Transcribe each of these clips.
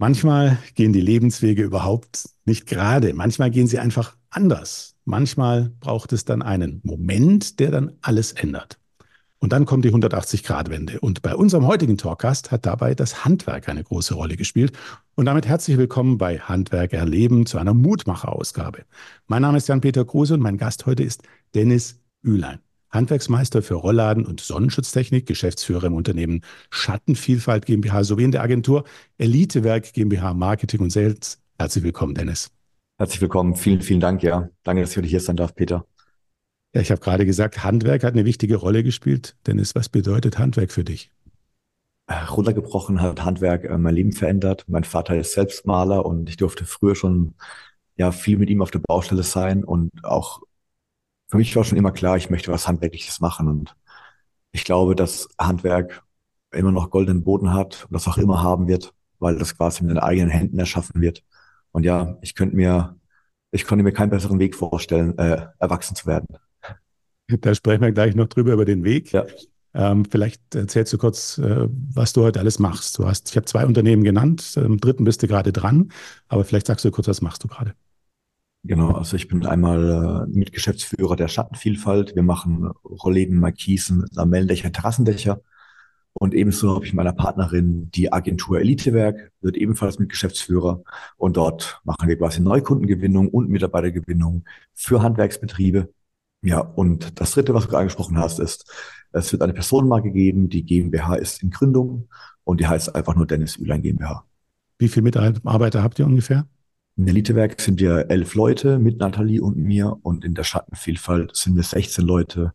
Manchmal gehen die Lebenswege überhaupt nicht gerade. Manchmal gehen sie einfach anders. Manchmal braucht es dann einen Moment, der dann alles ändert. Und dann kommt die 180-Grad-Wende. Und bei unserem heutigen Talkgast hat dabei das Handwerk eine große Rolle gespielt. Und damit herzlich willkommen bei Handwerk erleben zu einer Mutmacher-Ausgabe. Mein Name ist Jan-Peter Kruse und mein Gast heute ist Dennis Ülein. Handwerksmeister für Rollladen und Sonnenschutztechnik, Geschäftsführer im Unternehmen Schattenvielfalt GmbH sowie in der Agentur Elitewerk GmbH Marketing und Sales. Herzlich willkommen, Dennis. Herzlich willkommen. Vielen, vielen Dank. Ja, danke, dass ich heute hier sein darf, Peter. Ja, ich habe gerade gesagt, Handwerk hat eine wichtige Rolle gespielt. Dennis, was bedeutet Handwerk für dich? Äh, runtergebrochen hat Handwerk äh, mein Leben verändert. Mein Vater ist selbst Maler und ich durfte früher schon ja viel mit ihm auf der Baustelle sein und auch für mich war schon immer klar, ich möchte was Handwerkliches machen und ich glaube, dass Handwerk immer noch goldenen Boden hat und das auch immer haben wird, weil das quasi mit den eigenen Händen erschaffen wird. Und ja, ich könnte mir, ich konnte mir keinen besseren Weg vorstellen, äh, erwachsen zu werden. Da sprechen wir gleich noch drüber über den Weg. Ja. Ähm, vielleicht erzählst du kurz, äh, was du heute alles machst. Du hast, ich habe zwei Unternehmen genannt, im dritten bist du gerade dran, aber vielleicht sagst du kurz, was machst du gerade? Genau, also ich bin einmal äh, Mitgeschäftsführer der Schattenvielfalt. Wir machen Rollläden, Markisen, Lamellendächer, Terrassendächer. Und ebenso habe ich meiner Partnerin die Agentur Elitewerk, wird ebenfalls mit Geschäftsführer. Und dort machen wir quasi Neukundengewinnung und Mitarbeitergewinnung für Handwerksbetriebe. Ja, und das dritte, was du gerade angesprochen hast, ist, es wird eine Personenmarke geben. Die GmbH ist in Gründung und die heißt einfach nur Dennis Ülein GmbH. Wie viele Mitarbeiter habt ihr ungefähr? In der Elitewerk sind wir elf Leute mit Nathalie und mir und in der Schattenvielfalt sind wir 16 Leute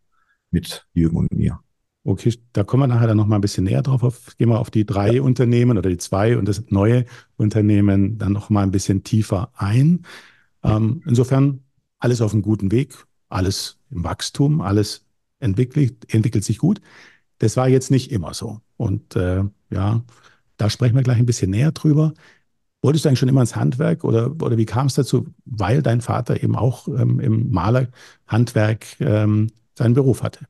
mit Jürgen und mir. Okay, da kommen wir nachher dann noch mal ein bisschen näher drauf. Auf, gehen wir auf die drei ja. Unternehmen oder die zwei und das neue Unternehmen dann noch mal ein bisschen tiefer ein. Ähm, insofern alles auf einem guten Weg, alles im Wachstum, alles entwickelt, entwickelt sich gut. Das war jetzt nicht immer so. Und äh, ja, da sprechen wir gleich ein bisschen näher drüber. Wolltest du eigentlich schon immer ins Handwerk oder, oder wie kam es dazu? Weil dein Vater eben auch ähm, im Malerhandwerk ähm, seinen Beruf hatte.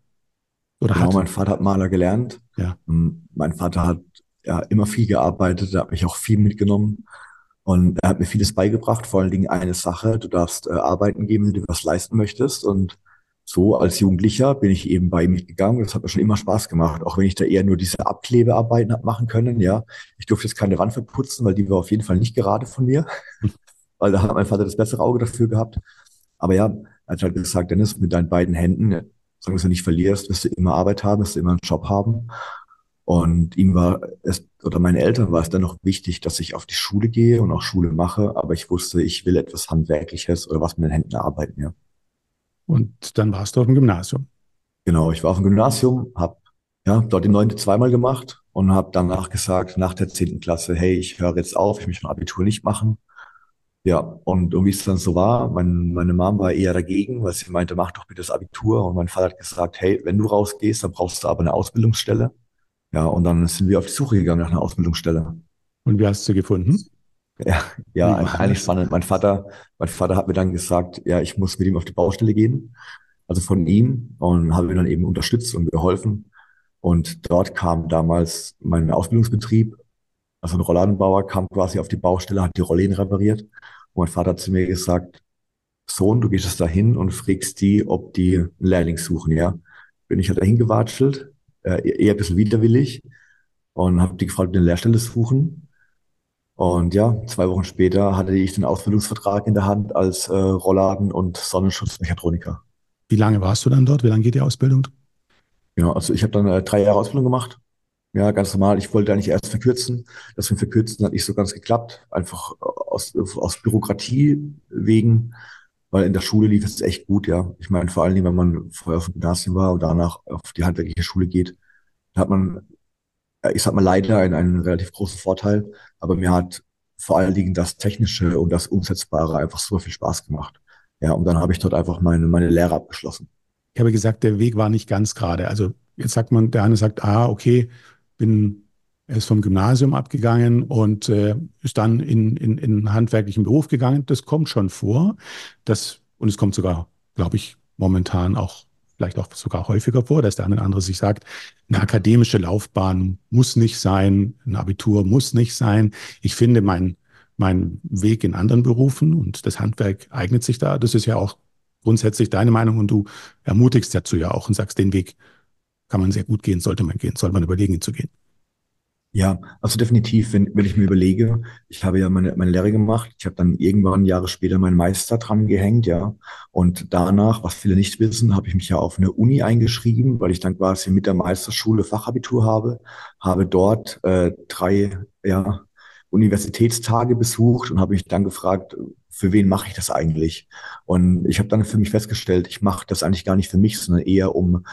Oder genau, hat. mein Vater hat Maler gelernt. Ja. Ähm, mein Vater hat ja immer viel gearbeitet, da hat mich auch viel mitgenommen. Und er hat mir vieles beigebracht, vor allen Dingen eine Sache, du darfst äh, arbeiten gehen, wenn du was leisten möchtest. Und so als Jugendlicher bin ich eben bei ihm mitgegangen. Das hat mir schon immer Spaß gemacht, auch wenn ich da eher nur diese Abklebearbeiten hab machen können. Ja, ich durfte jetzt keine Wand verputzen, weil die war auf jeden Fall nicht gerade von mir, weil da hat mein Vater das bessere Auge dafür gehabt. Aber ja, er hat halt gesagt, Dennis, mit deinen beiden Händen, solange du nicht verlierst, wirst du immer Arbeit haben, wirst du immer einen Job haben. Und ihm war es, oder meinen Eltern war es dann noch wichtig, dass ich auf die Schule gehe und auch Schule mache. Aber ich wusste, ich will etwas Handwerkliches oder was mit den Händen arbeiten, ja. Und dann warst du auf dem Gymnasium. Genau, ich war auf dem Gymnasium, habe ja, dort die neunte zweimal gemacht und habe danach gesagt, nach der zehnten Klasse, hey, ich höre jetzt auf, ich möchte mein Abitur nicht machen. Ja, und, und wie es dann so war, mein, meine Mom war eher dagegen, weil sie meinte, mach doch bitte das Abitur. Und mein Vater hat gesagt, hey, wenn du rausgehst, dann brauchst du aber eine Ausbildungsstelle. Ja, und dann sind wir auf die Suche gegangen nach einer Ausbildungsstelle. Und wie hast du gefunden? Ja, ja, eigentlich spannend. Mein Vater, mein Vater hat mir dann gesagt, ja, ich muss mit ihm auf die Baustelle gehen, also von ihm, und habe ihn dann eben unterstützt und geholfen. Und dort kam damals mein Ausbildungsbetrieb, also ein Rollladenbauer, kam quasi auf die Baustelle, hat die Rollen repariert. Und mein Vater hat zu mir gesagt, Sohn, du gehst jetzt dahin und fragst die, ob die einen Lehrling suchen, ja. Bin ich halt dahin gewatschelt, äh, eher ein bisschen widerwillig und habe die gefragt, ob die eine Lehrstelle suchen. Und ja, zwei Wochen später hatte ich den Ausbildungsvertrag in der Hand als äh, Rollladen- und Sonnenschutzmechatroniker. Wie lange warst du dann dort? Wie lange geht die Ausbildung? Genau, also ich habe dann äh, drei Jahre Ausbildung gemacht. Ja, ganz normal. Ich wollte eigentlich erst verkürzen. Das mit Verkürzen hat nicht so ganz geklappt. Einfach aus, aus Bürokratie wegen, weil in der Schule lief es echt gut, ja. Ich meine, vor allen Dingen, wenn man vorher auf dem Gymnasium war und danach auf die handwerkliche Schule geht, da hat man ich sag mal leider einen, einen relativ großen Vorteil, aber mir hat vor allen Dingen das Technische und das Umsetzbare einfach super viel Spaß gemacht. Ja, und dann habe ich dort einfach meine, meine Lehre abgeschlossen. Ich habe gesagt, der Weg war nicht ganz gerade. Also jetzt sagt man, der eine sagt, ah, okay, bin erst vom Gymnasium abgegangen und äh, ist dann in, in, in einen handwerklichen Beruf gegangen. Das kommt schon vor. Das, und es kommt sogar, glaube ich, momentan auch vielleicht auch sogar häufiger vor, dass der eine oder andere sich sagt, eine akademische Laufbahn muss nicht sein, ein Abitur muss nicht sein. Ich finde meinen mein Weg in anderen Berufen und das Handwerk eignet sich da. Das ist ja auch grundsätzlich deine Meinung und du ermutigst dazu ja auch und sagst, den Weg kann man sehr gut gehen, sollte man gehen, sollte man überlegen, ihn zu gehen. Ja, also definitiv, wenn, wenn ich mir überlege, ich habe ja meine, meine Lehre gemacht, ich habe dann irgendwann Jahre später meinen Meister dran gehängt, ja. Und danach, was viele nicht wissen, habe ich mich ja auf eine Uni eingeschrieben, weil ich dann quasi mit der Meisterschule Fachabitur habe, habe dort äh, drei ja, Universitätstage besucht und habe mich dann gefragt, für wen mache ich das eigentlich? Und ich habe dann für mich festgestellt, ich mache das eigentlich gar nicht für mich, sondern eher um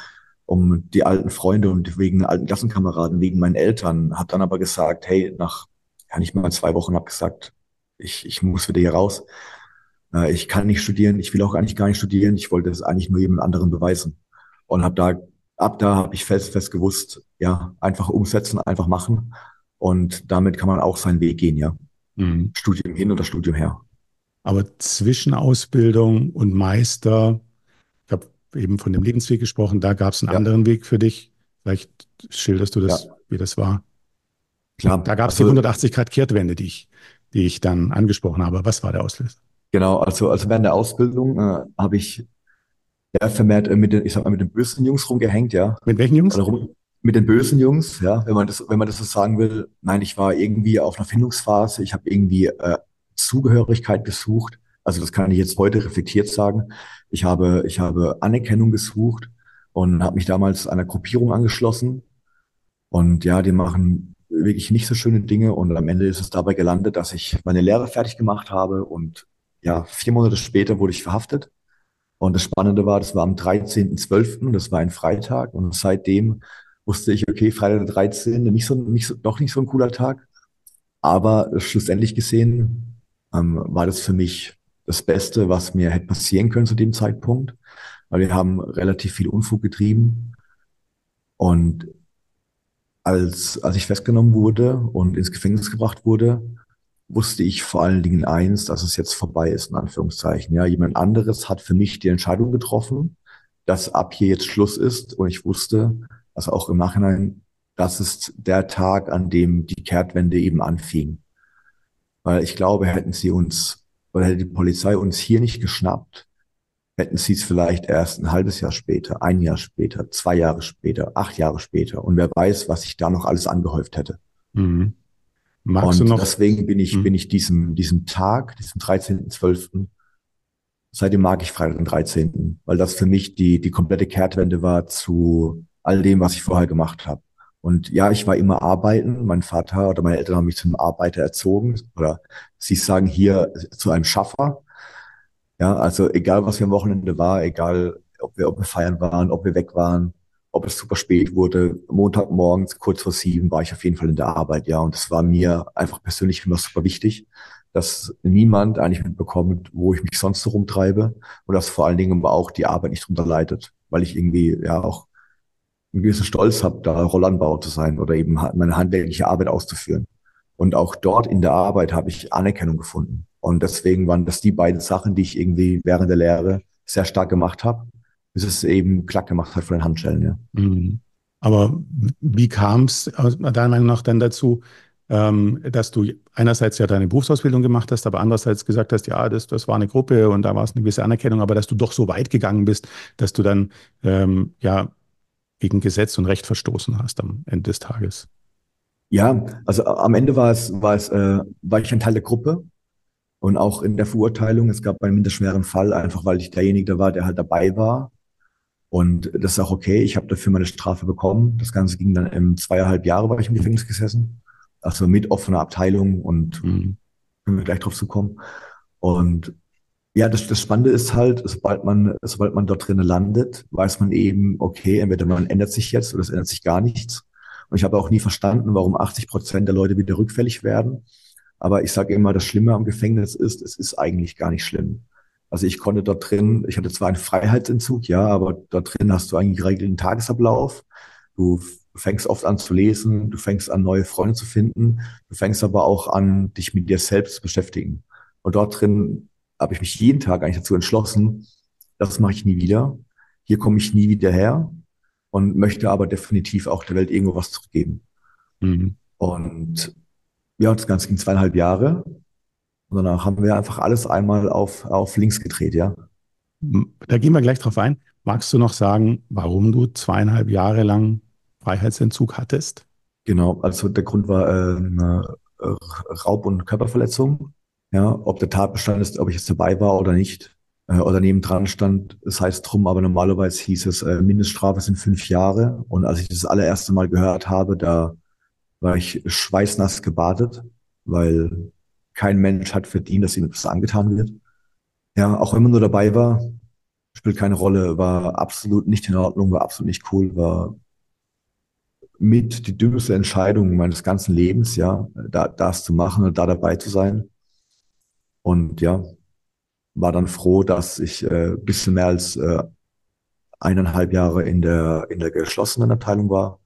um die alten Freunde und wegen alten Klassenkameraden, wegen meinen Eltern. Habe dann aber gesagt, hey, nach ja nicht mal zwei Wochen habe gesagt, ich, ich muss wieder hier raus. Äh, ich kann nicht studieren, ich will auch eigentlich gar nicht studieren. Ich wollte es eigentlich nur jemand anderen beweisen. Und habe da, ab da habe ich fest, fest gewusst, ja, einfach umsetzen, einfach machen. Und damit kann man auch seinen Weg gehen, ja. Mhm. Studium hin oder Studium her. Aber zwischen Ausbildung und Meister eben von dem Lebensweg gesprochen. Da gab es einen ja. anderen Weg für dich. Vielleicht schilderst du das, ja. wie das war. Klar. Da gab es also, die 180 Grad Kehrtwende, die ich, die ich dann angesprochen habe. Was war der Auslöser? Genau, also, also während der Ausbildung äh, habe ich ja, vermehrt äh, mit den, ich sag mal, mit den bösen Jungs rumgehängt, ja. Mit welchen Jungs? Also rum, mit den bösen Jungs, ja, wenn man das, wenn man das so sagen will. Nein, ich war irgendwie auf einer Findungsphase. Ich habe irgendwie äh, Zugehörigkeit gesucht. Also das kann ich jetzt heute reflektiert sagen. Ich habe, ich habe Anerkennung gesucht und habe mich damals einer Gruppierung angeschlossen. Und ja, die machen wirklich nicht so schöne Dinge. Und am Ende ist es dabei gelandet, dass ich meine Lehre fertig gemacht habe. Und ja, vier Monate später wurde ich verhaftet. Und das Spannende war, das war am 13.12., das war ein Freitag. Und seitdem wusste ich, okay, Freitag der 13., nicht so, nicht so, doch nicht so ein cooler Tag. Aber schlussendlich gesehen ähm, war das für mich das Beste, was mir hätte passieren können zu dem Zeitpunkt, weil wir haben relativ viel Unfug getrieben. Und als, als ich festgenommen wurde und ins Gefängnis gebracht wurde, wusste ich vor allen Dingen eins, dass es jetzt vorbei ist, in Anführungszeichen. Ja, jemand anderes hat für mich die Entscheidung getroffen, dass ab hier jetzt Schluss ist. Und ich wusste, also auch im Nachhinein, das ist der Tag, an dem die Kehrtwende eben anfing. Weil ich glaube, hätten sie uns oder hätte die Polizei uns hier nicht geschnappt, hätten sie es vielleicht erst ein halbes Jahr später, ein Jahr später, zwei Jahre später, acht Jahre später. Und wer weiß, was sich da noch alles angehäuft hätte. Mhm. Magst und du noch? deswegen bin ich, mhm. bin ich diesem, diesem Tag, diesem 13.12., seitdem mag ich Freitag den 13., weil das für mich die, die komplette Kehrtwende war zu all dem, was ich vorher gemacht habe. Und ja, ich war immer arbeiten. Mein Vater oder meine Eltern haben mich zum Arbeiter erzogen. Oder sie sagen hier zu einem Schaffer. Ja, also egal, was wir am Wochenende war, egal, ob wir, ob wir feiern waren, ob wir weg waren, ob es super spät wurde, Montagmorgens kurz vor sieben war ich auf jeden Fall in der Arbeit, ja. Und das war mir einfach persönlich immer super wichtig, dass niemand eigentlich mitbekommt, wo ich mich sonst so rumtreibe und dass vor allen Dingen aber auch die Arbeit nicht drunter leidet, weil ich irgendwie ja auch einen gewissen Stolz habe, da Rollanbauer zu sein oder eben meine handwerkliche Arbeit auszuführen. Und auch dort in der Arbeit habe ich Anerkennung gefunden. Und deswegen waren das die beiden Sachen, die ich irgendwie während der Lehre sehr stark gemacht habe, bis es eben klack gemacht hat von den Handschellen. Ja. Mhm. Aber wie kam es deiner Meinung nach dann dazu, ähm, dass du einerseits ja deine Berufsausbildung gemacht hast, aber andererseits gesagt hast, ja, das, das war eine Gruppe und da war es eine gewisse Anerkennung, aber dass du doch so weit gegangen bist, dass du dann ähm, ja gegen Gesetz und Recht verstoßen hast am Ende des Tages. Ja, also am Ende war es, war es, äh, war ich ein Teil der Gruppe und auch in der Verurteilung. Es gab einen minderschweren Fall, einfach weil ich derjenige war, der halt dabei war. Und das ist auch okay. Ich habe dafür meine Strafe bekommen. Das Ganze ging dann im zweieinhalb Jahre war ich im Gefängnis gesessen. Also mit offener Abteilung und mhm. können wir gleich drauf zukommen. Und ja, das, das Spannende ist halt, sobald man, sobald man dort drinnen landet, weiß man eben, okay, entweder man ändert sich jetzt oder es ändert sich gar nichts. Und ich habe auch nie verstanden, warum 80 Prozent der Leute wieder rückfällig werden. Aber ich sage immer, das Schlimme am Gefängnis ist, es ist eigentlich gar nicht schlimm. Also ich konnte dort drin, ich hatte zwar einen Freiheitsentzug, ja, aber dort drin hast du einen geregelten Tagesablauf. Du fängst oft an zu lesen, du fängst an, neue Freunde zu finden, du fängst aber auch an, dich mit dir selbst zu beschäftigen. Und dort drin habe ich mich jeden Tag eigentlich dazu entschlossen, das mache ich nie wieder. hier komme ich nie wieder her und möchte aber definitiv auch der Welt irgendwo was zurückgeben. Mhm. Und ja, das Ganze ging zweieinhalb Jahre. Und danach haben wir einfach alles einmal auf, auf links gedreht, ja. Da gehen wir gleich drauf ein. Magst du noch sagen, warum du zweieinhalb Jahre lang Freiheitsentzug hattest? Genau, also der Grund war äh, eine Raub- und Körperverletzung. Ja, ob der Tatbestand ist, ob ich jetzt dabei war oder nicht, äh, oder nebendran stand, das heißt drum, aber normalerweise hieß es, äh, Mindeststrafe sind fünf Jahre. Und als ich das allererste Mal gehört habe, da war ich schweißnass gebadet, weil kein Mensch hat verdient, dass ihm etwas angetan wird. Ja, auch wenn man nur dabei war, spielt keine Rolle, war absolut nicht in Ordnung, war absolut nicht cool, war mit die dümmste Entscheidung meines ganzen Lebens, ja, da das zu machen und da dabei zu sein. Und ja, war dann froh, dass ich äh, bisschen mehr als äh, eineinhalb Jahre in der in der geschlossenen Abteilung war.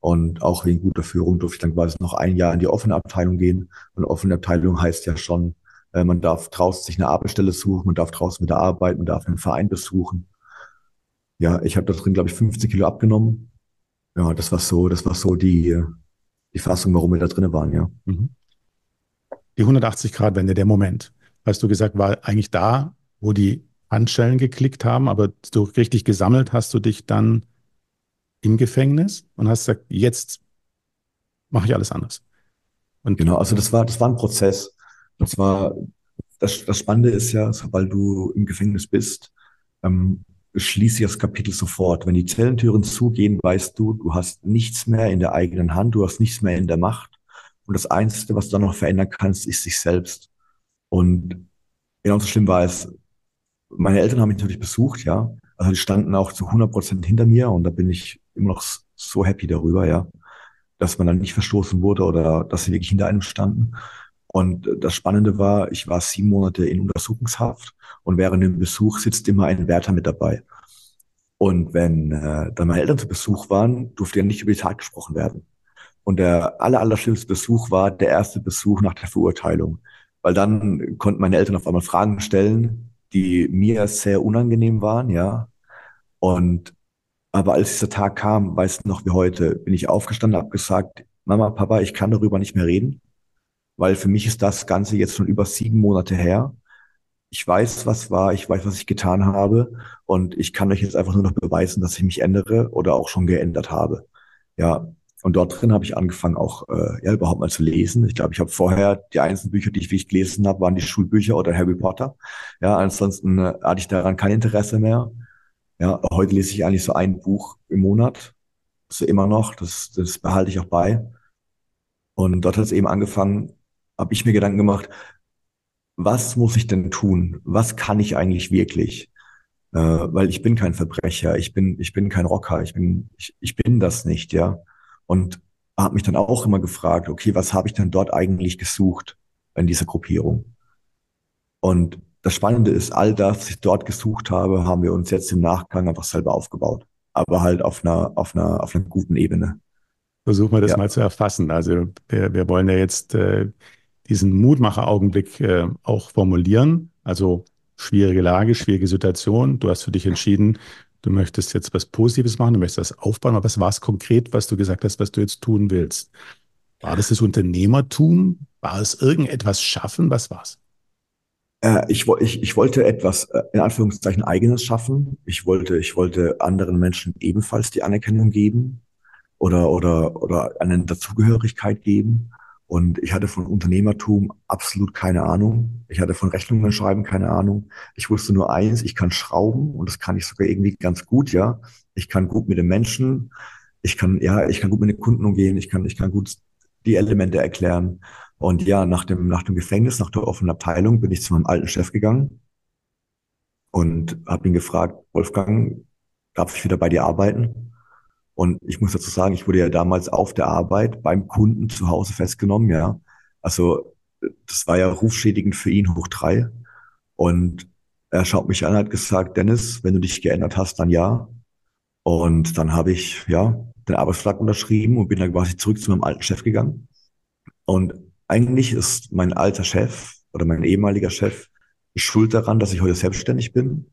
Und auch wegen guter Führung durfte ich dann quasi noch ein Jahr in die offene Abteilung gehen. Und offene Abteilung heißt ja schon, äh, man darf draußen sich eine Arbeitsstelle suchen, man darf draußen wieder arbeiten, man darf einen Verein besuchen. Ja, ich habe da drin, glaube ich, 15 Kilo abgenommen ja, das war so, das war so die, die Fassung, warum wir da drinnen waren, ja. Mhm. Die 180-Grad-Wende, der Moment, hast du gesagt, war eigentlich da, wo die Handschellen geklickt haben, aber du richtig gesammelt hast du dich dann im Gefängnis und hast gesagt, jetzt mache ich alles anders. Und genau, also das war, das war ein Prozess. Das war, das, das Spannende ist ja, sobald du im Gefängnis bist, ähm, schließe das Kapitel sofort. Wenn die Zellentüren zugehen, weißt du, du hast nichts mehr in der eigenen Hand, du hast nichts mehr in der Macht. Und das Einzige, was du dann noch verändern kannst, ist sich selbst. Und genauso schlimm war es, meine Eltern haben mich natürlich besucht, ja. Also die standen auch zu 100 Prozent hinter mir und da bin ich immer noch so happy darüber, ja. Dass man dann nicht verstoßen wurde oder dass sie wirklich hinter einem standen. Und das Spannende war, ich war sieben Monate in Untersuchungshaft und während dem Besuch sitzt immer ein Wärter mit dabei. Und wenn äh, dann meine Eltern zu Besuch waren, durfte ja nicht über die Tat gesprochen werden. Und der aller, aller schlimmste Besuch war der erste Besuch nach der Verurteilung. Weil dann konnten meine Eltern auf einmal Fragen stellen, die mir sehr unangenehm waren, ja. Und aber als dieser Tag kam, weißt du noch wie heute, bin ich aufgestanden, habe gesagt, Mama, Papa, ich kann darüber nicht mehr reden weil für mich ist das Ganze jetzt schon über sieben Monate her. Ich weiß, was war, ich weiß, was ich getan habe und ich kann euch jetzt einfach nur noch beweisen, dass ich mich ändere oder auch schon geändert habe. Ja, und dort drin habe ich angefangen auch äh, ja überhaupt mal zu lesen. Ich glaube, ich habe vorher die einzelnen Bücher, die ich wirklich gelesen habe, waren die Schulbücher oder Harry Potter. Ja, ansonsten äh, hatte ich daran kein Interesse mehr. Ja, heute lese ich eigentlich so ein Buch im Monat. So immer noch. Das, das behalte ich auch bei. Und dort hat es eben angefangen, habe ich mir Gedanken gemacht, was muss ich denn tun? Was kann ich eigentlich wirklich? Äh, weil ich bin kein Verbrecher, ich bin, ich bin kein Rocker, ich bin, ich, ich bin das nicht, ja. Und habe mich dann auch immer gefragt, okay, was habe ich denn dort eigentlich gesucht in dieser Gruppierung? Und das Spannende ist, all das, was ich dort gesucht habe, haben wir uns jetzt im Nachgang einfach selber aufgebaut. Aber halt auf einer, auf einer, auf einer guten Ebene. Versuchen wir das ja. mal zu erfassen. Also wir, wir wollen ja jetzt äh, diesen Mutmacher-Augenblick äh, auch formulieren. Also schwierige Lage, schwierige Situation. Du hast für dich entschieden, du möchtest jetzt was Positives machen, du möchtest das aufbauen. Aber was war es konkret, was du gesagt hast, was du jetzt tun willst? War das das Unternehmertum? War es irgendetwas schaffen? Was war es? Äh, ich, ich, ich wollte etwas äh, in Anführungszeichen eigenes schaffen. Ich wollte, ich wollte anderen Menschen ebenfalls die Anerkennung geben oder, oder, oder eine Dazugehörigkeit geben. Und ich hatte von Unternehmertum absolut keine Ahnung. Ich hatte von Rechnungen schreiben keine Ahnung. Ich wusste nur eins, ich kann schrauben und das kann ich sogar irgendwie ganz gut, ja. Ich kann gut mit den Menschen. Ich kann, ja, ich kann gut mit den Kunden umgehen. Ich kann, ich kann gut die Elemente erklären. Und ja, nach dem, nach dem Gefängnis, nach der offenen Abteilung bin ich zu meinem alten Chef gegangen und habe ihn gefragt, Wolfgang, darf ich wieder bei dir arbeiten? Und ich muss dazu sagen, ich wurde ja damals auf der Arbeit beim Kunden zu Hause festgenommen, ja. Also das war ja rufschädigend für ihn hoch drei. Und er schaut mich an, hat gesagt, Dennis, wenn du dich geändert hast, dann ja. Und dann habe ich ja den Arbeitsvertrag unterschrieben und bin dann quasi zurück zu meinem alten Chef gegangen. Und eigentlich ist mein alter Chef oder mein ehemaliger Chef schuld daran, dass ich heute selbstständig bin.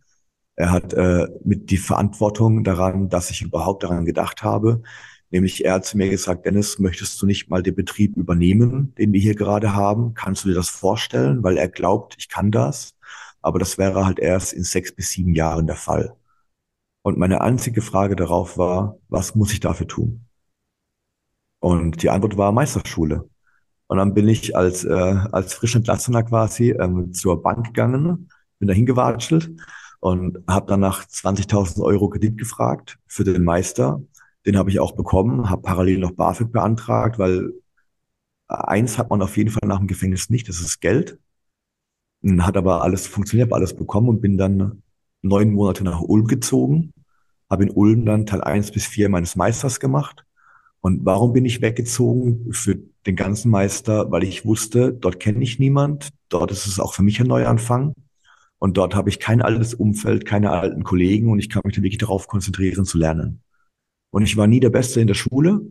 Er hat äh, mit die Verantwortung daran, dass ich überhaupt daran gedacht habe. Nämlich er hat zu mir gesagt, Dennis, möchtest du nicht mal den Betrieb übernehmen, den wir hier gerade haben? Kannst du dir das vorstellen? Weil er glaubt, ich kann das. Aber das wäre halt erst in sechs bis sieben Jahren der Fall. Und meine einzige Frage darauf war, was muss ich dafür tun? Und die Antwort war Meisterschule. Und dann bin ich als, äh, als frisch Entlassener quasi ähm, zur Bank gegangen, bin da hingewatschelt und habe dann nach 20.000 Euro Kredit gefragt für den Meister. Den habe ich auch bekommen, habe parallel noch BAföG beantragt, weil eins hat man auf jeden Fall nach dem Gefängnis nicht, das ist Geld. Hat aber alles funktioniert, habe alles bekommen und bin dann neun Monate nach Ulm gezogen, habe in Ulm dann Teil eins bis vier meines Meisters gemacht. Und warum bin ich weggezogen für den ganzen Meister? Weil ich wusste, dort kenne ich niemand, dort ist es auch für mich ein Neuanfang. Und dort habe ich kein altes Umfeld, keine alten Kollegen und ich kann mich dann wirklich darauf konzentrieren zu lernen. Und ich war nie der Beste in der Schule,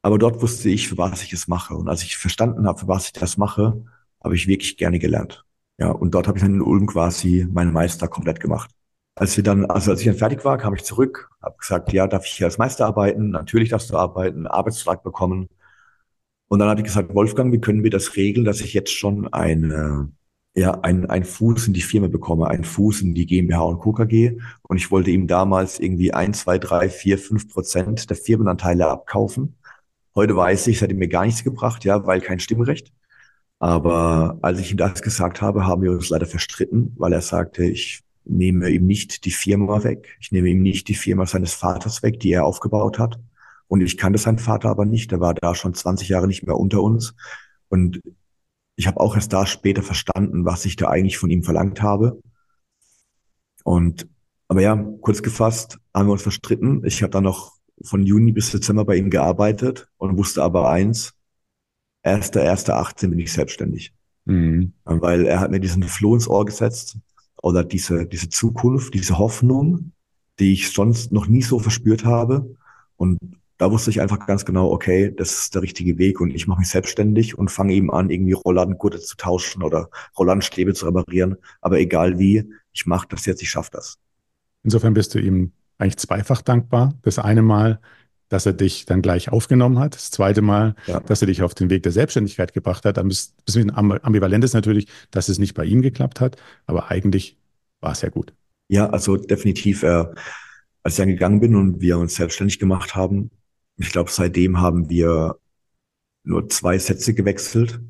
aber dort wusste ich, für was ich es mache. Und als ich verstanden habe, für was ich das mache, habe ich wirklich gerne gelernt. Ja, und dort habe ich dann in Ulm quasi meinen Meister komplett gemacht. Als wir dann, also als ich dann fertig war, kam ich zurück, habe gesagt, ja, darf ich hier als Meister arbeiten? Natürlich darfst du arbeiten, Arbeitsvertrag bekommen. Und dann habe ich gesagt, Wolfgang, wie können wir das regeln, dass ich jetzt schon eine, ja, ein, ein Fuß in die Firma bekomme, ein Fuß in die GmbH und Co. KG. Und ich wollte ihm damals irgendwie ein, zwei, drei, vier, fünf Prozent der Firmenanteile abkaufen. Heute weiß ich, es hat ihm mir gar nichts gebracht, ja, weil kein Stimmrecht. Aber als ich ihm das gesagt habe, haben wir uns leider verstritten, weil er sagte, ich nehme ihm nicht die Firma weg. Ich nehme ihm nicht die Firma seines Vaters weg, die er aufgebaut hat. Und ich kannte seinen Vater aber nicht. Er war da schon 20 Jahre nicht mehr unter uns. Und ich habe auch erst da später verstanden, was ich da eigentlich von ihm verlangt habe. Und aber ja, kurz gefasst, haben wir uns verstritten. Ich habe dann noch von Juni bis Dezember bei ihm gearbeitet und wusste aber eins, 1.1.18 bin ich selbstständig. Mhm. Weil er hat mir diesen Floh ins Ohr gesetzt oder diese, diese Zukunft, diese Hoffnung, die ich sonst noch nie so verspürt habe. Und da wusste ich einfach ganz genau, okay, das ist der richtige Weg und ich mache mich selbstständig und fange eben an, irgendwie Rolladengurte zu tauschen oder Rollladenstäbe zu reparieren. Aber egal wie, ich mache das jetzt, ich schaffe das. Insofern bist du ihm eigentlich zweifach dankbar. Das eine Mal, dass er dich dann gleich aufgenommen hat. Das zweite Mal, ja. dass er dich auf den Weg der Selbstständigkeit gebracht hat. Ein bisschen ambivalent ist natürlich, dass es nicht bei ihm geklappt hat, aber eigentlich war es ja gut. Ja, also definitiv. Äh, als ich dann gegangen bin und wir uns selbstständig gemacht haben, ich glaube, seitdem haben wir nur zwei Sätze gewechselt.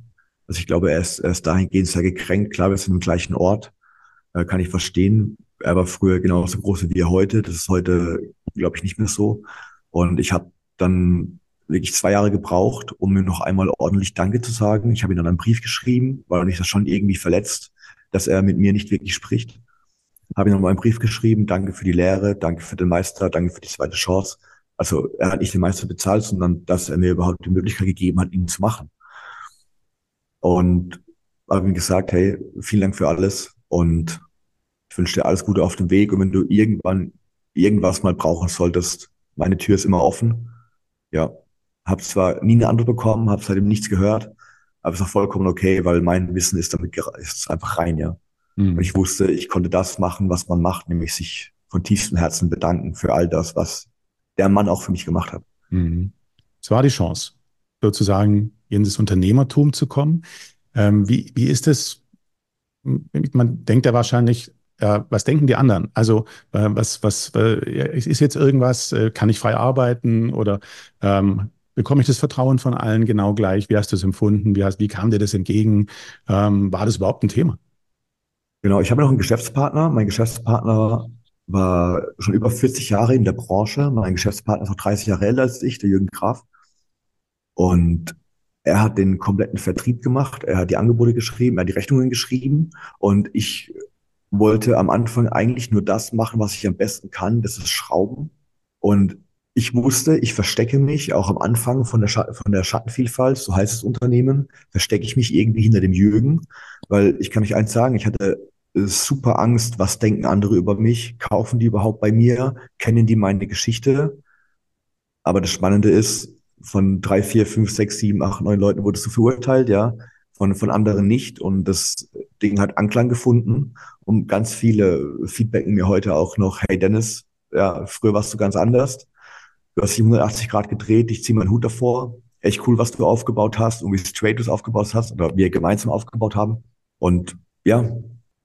Also ich glaube, er ist, er ist dahingehend sehr gekränkt. Klar, wir sind im gleichen Ort, äh, kann ich verstehen. Er war früher genauso groß wie er heute. Das ist heute, glaube ich, nicht mehr so. Und ich habe dann wirklich zwei Jahre gebraucht, um mir noch einmal ordentlich Danke zu sagen. Ich habe ihm dann einen Brief geschrieben, weil mich das schon irgendwie verletzt, dass er mit mir nicht wirklich spricht. Habe ihm noch mal einen Brief geschrieben, danke für die Lehre, danke für den Meister, danke für die zweite Chance. Also er hat nicht den Meister bezahlt, sondern dass er mir überhaupt die Möglichkeit gegeben hat, ihn zu machen. Und habe ihm gesagt, hey, vielen Dank für alles und ich wünsche dir alles Gute auf dem Weg. Und wenn du irgendwann irgendwas mal brauchen solltest, meine Tür ist immer offen. Ja, habe zwar nie eine Antwort bekommen, habe seitdem nichts gehört, aber es ist auch vollkommen okay, weil mein Wissen ist damit ist einfach rein, ja. Mhm. Und ich wusste, ich konnte das machen, was man macht, nämlich sich von tiefstem Herzen bedanken für all das, was der Mann auch für mich gemacht hat. Mhm. Es war die Chance, sozusagen in das Unternehmertum zu kommen. Ähm, wie, wie ist es? Man denkt ja wahrscheinlich, äh, was denken die anderen? Also äh, was, was äh, ist jetzt irgendwas, äh, kann ich frei arbeiten oder ähm, bekomme ich das Vertrauen von allen genau gleich? Wie hast du es empfunden? Wie, hast, wie kam dir das entgegen? Ähm, war das überhaupt ein Thema? Genau, ich habe noch einen Geschäftspartner. Mein Geschäftspartner war schon über 40 Jahre in der Branche. Mein Geschäftspartner ist noch 30 Jahre älter als ich, der Jürgen Graf. Und er hat den kompletten Vertrieb gemacht, er hat die Angebote geschrieben, er hat die Rechnungen geschrieben und ich wollte am Anfang eigentlich nur das machen, was ich am besten kann, das ist Schrauben. Und ich wusste, ich verstecke mich auch am Anfang von der, Schatten, von der Schattenvielfalt, so heißt das Unternehmen, verstecke ich mich irgendwie hinter dem Jürgen, weil ich kann euch eins sagen, ich hatte super Angst, was denken andere über mich, kaufen die überhaupt bei mir, kennen die meine Geschichte. Aber das Spannende ist, von drei, vier, fünf, sechs, sieben, acht, neun Leuten wurdest du verurteilt, ja. von, von anderen nicht. Und das Ding hat Anklang gefunden. Und ganz viele feedbacken mir heute auch noch, hey Dennis, ja, früher warst du ganz anders. Du hast 180 Grad gedreht, ich ziehe meinen Hut davor. Echt cool, was du aufgebaut hast und wie straight du es aufgebaut hast oder wir gemeinsam aufgebaut haben. Und ja,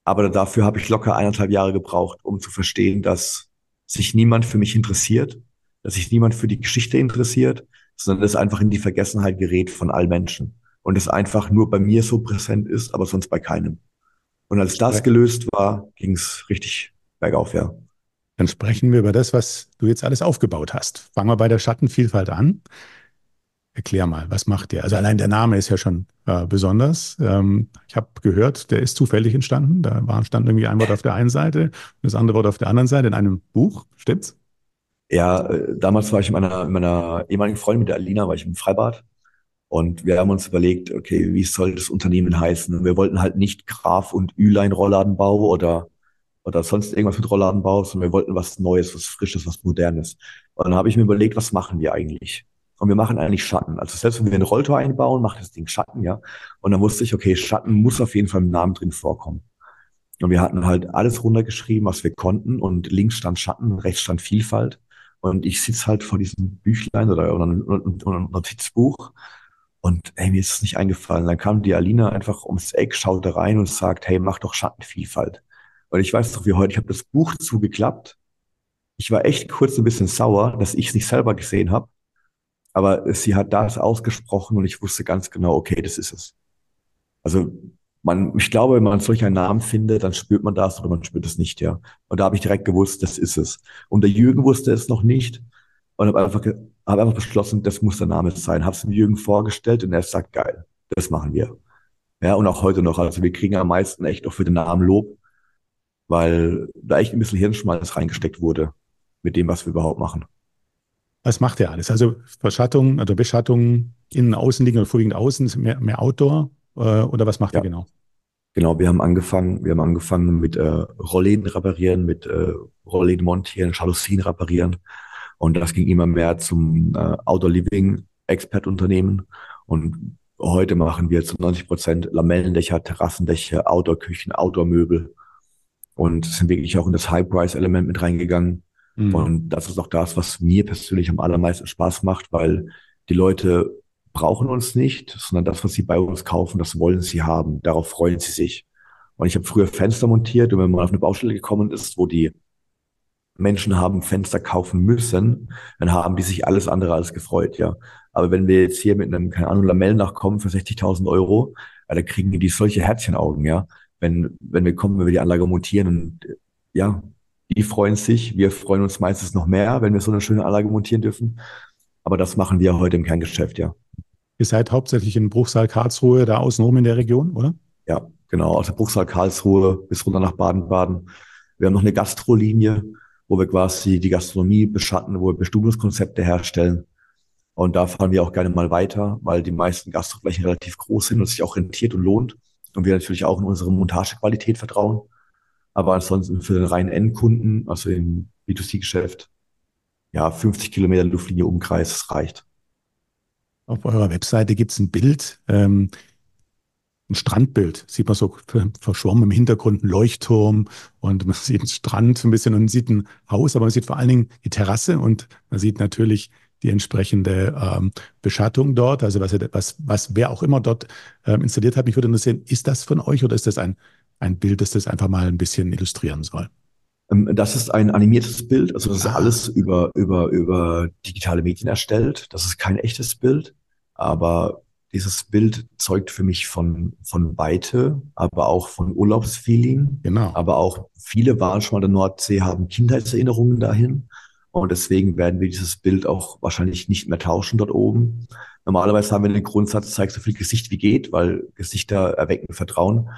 aber dafür habe ich locker eineinhalb Jahre gebraucht, um zu verstehen, dass sich niemand für mich interessiert, dass sich niemand für die Geschichte interessiert, sondern es einfach in die Vergessenheit gerät von allen Menschen. Und es einfach nur bei mir so präsent ist, aber sonst bei keinem. Und als das gelöst war, ging es richtig bergauf, ja. Dann sprechen wir über das, was du jetzt alles aufgebaut hast. Fangen wir bei der Schattenvielfalt an. Erklär mal, was macht der? Also allein der Name ist ja schon äh, besonders. Ähm, ich habe gehört, der ist zufällig entstanden. Da war, stand irgendwie ein Wort auf der einen Seite und das andere Wort auf der anderen Seite in einem Buch. Stimmt's? Ja, äh, damals war ich mit meiner, meiner ehemaligen Freundin, mit der Alina, war ich im Freibad. Und wir haben uns überlegt, okay, wie soll das Unternehmen heißen? wir wollten halt nicht Graf und Ülein Rollladenbau oder, oder sonst irgendwas mit Rollladenbau, sondern wir wollten was Neues, was Frisches, was Modernes. Und dann habe ich mir überlegt, was machen wir eigentlich? Und wir machen eigentlich Schatten. Also selbst wenn wir ein Rolltor einbauen, macht das Ding Schatten, ja. Und dann wusste ich, okay, Schatten muss auf jeden Fall im Namen drin vorkommen. Und wir hatten halt alles runtergeschrieben, was wir konnten. Und links stand Schatten, rechts stand Vielfalt. Und ich sitze halt vor diesem Büchlein oder, einem Notizbuch. Und ey, mir ist es nicht eingefallen. Dann kam die Alina einfach ums Eck, schaute rein und sagt, hey, mach doch Schattenvielfalt. Und ich weiß doch wie heute, ich habe das Buch zugeklappt. Ich war echt kurz ein bisschen sauer, dass ich es nicht selber gesehen habe. Aber sie hat das ausgesprochen und ich wusste ganz genau, okay, das ist es. Also man, ich glaube, wenn man solch einen Namen findet, dann spürt man das oder man spürt es nicht, ja. Und da habe ich direkt gewusst, das ist es. Und der Jürgen wusste es noch nicht und habe einfach, hab einfach beschlossen, das muss der Name sein. Habe es dem Jürgen vorgestellt und er sagt, geil, das machen wir. Ja, und auch heute noch. Also wir kriegen am meisten echt auch für den Namen Lob, weil da echt ein bisschen Hirnschmalz reingesteckt wurde mit dem, was wir überhaupt machen. Was macht der alles? Also Verschattung oder Beschattung, innen, außen liegen oder vorwiegend außen, mehr, mehr Outdoor äh, oder was macht ja. er genau? Genau, wir haben angefangen, wir haben angefangen mit äh, Rollläden reparieren, mit äh, Rollläden montieren, Jalousien reparieren. Und das ging immer mehr zum äh, Outdoor Living Expert Unternehmen. Und heute machen wir zu 90 Prozent Lamellendächer, Terrassendächer, Outdoor-Küchen, Outdoor-Möbel und sind wirklich auch in das High-Price-Element mit reingegangen. Mhm. Und das ist auch das, was mir persönlich am allermeisten Spaß macht, weil die Leute brauchen uns nicht, sondern das, was sie bei uns kaufen, das wollen sie haben. Darauf freuen sie sich. Und ich habe früher Fenster montiert und wenn man auf eine Baustelle gekommen ist, wo die Menschen haben Fenster kaufen müssen, dann haben die sich alles andere als gefreut, ja. Aber wenn wir jetzt hier mit einem, keine Ahnung, Lamellen nachkommen für 60.000 Euro, ja, da kriegen die solche Herzchenaugen, ja. Wenn, wenn wir kommen, wenn wir die Anlage montieren und, ja, die freuen sich. Wir freuen uns meistens noch mehr, wenn wir so eine schöne Anlage montieren dürfen. Aber das machen wir heute im Kerngeschäft, ja. Ihr seid hauptsächlich in Bruchsal Karlsruhe, da außenrum in der Region, oder? Ja, genau. Aus der Bruchsal Karlsruhe bis runter nach Baden-Baden. Wir haben noch eine Gastrolinie, wo wir quasi die Gastronomie beschatten, wo wir Bestimmungskonzepte herstellen. Und da fahren wir auch gerne mal weiter, weil die meisten Gastroflächen relativ groß sind und sich auch rentiert und lohnt. Und wir natürlich auch in unsere Montagequalität vertrauen. Aber ansonsten für den reinen Endkunden, also im B2C-Geschäft, ja, 50 Kilometer Luftlinie Umkreis, das reicht. Auf eurer Webseite gibt es ein Bild, ähm, ein Strandbild. Sieht man so verschwommen im Hintergrund ein Leuchtturm und man sieht einen Strand ein bisschen und man sieht ein Haus, aber man sieht vor allen Dingen die Terrasse und man sieht natürlich die entsprechende ähm, Beschattung dort, also was, was, was wer auch immer dort ähm, installiert hat. Mich würde interessieren, ist das von euch oder ist das ein ein Bild, das das einfach mal ein bisschen illustrieren soll. Ähm, das ist ein animiertes Bild, also das ist ah. alles über, über, über digitale Medien erstellt. Das ist kein echtes Bild, aber dieses Bild zeugt für mich von, von Weite, aber auch von Urlaubsfeeling. Genau. Aber auch viele waren schon mal in der Nordsee, haben Kindheitserinnerungen dahin. Und deswegen werden wir dieses Bild auch wahrscheinlich nicht mehr tauschen dort oben. Normalerweise haben wir den Grundsatz, zeig so viel Gesicht wie geht, weil Gesichter erwecken Vertrauen.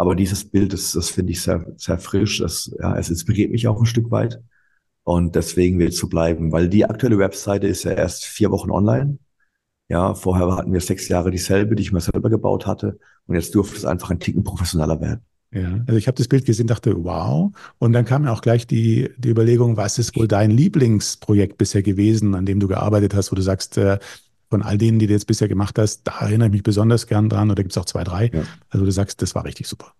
Aber dieses Bild, das, das finde ich sehr, sehr frisch. Das, ja, es inspiriert mich auch ein Stück weit. Und deswegen will es so bleiben, weil die aktuelle Webseite ist ja erst vier Wochen online. Ja, vorher hatten wir sechs Jahre dieselbe, die ich mir selber gebaut hatte. Und jetzt durfte es einfach ein Ticken professioneller werden. Ja, also ich habe das Bild gesehen, dachte, wow. Und dann kam mir auch gleich die, die Überlegung, was ist wohl dein Lieblingsprojekt bisher gewesen, an dem du gearbeitet hast, wo du sagst, äh, von all denen, die du jetzt bisher gemacht hast, da erinnere ich mich besonders gern dran oder gibt es auch zwei, drei? Ja. Also du sagst, das war richtig super.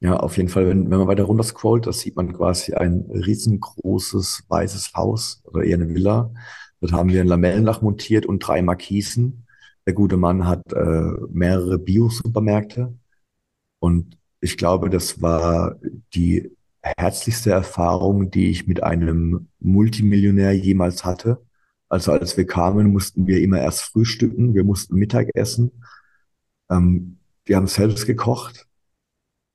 Ja, auf jeden Fall, wenn, wenn man weiter runter scrollt, da sieht man quasi ein riesengroßes weißes Haus oder eher eine Villa. Dort haben wir ein Lamellendach montiert und drei Markisen. Der gute Mann hat äh, mehrere Bio-Supermärkte. Und ich glaube, das war die herzlichste Erfahrung, die ich mit einem Multimillionär jemals hatte. Also als wir kamen, mussten wir immer erst frühstücken, wir mussten Mittag essen. Ähm, wir haben selbst gekocht.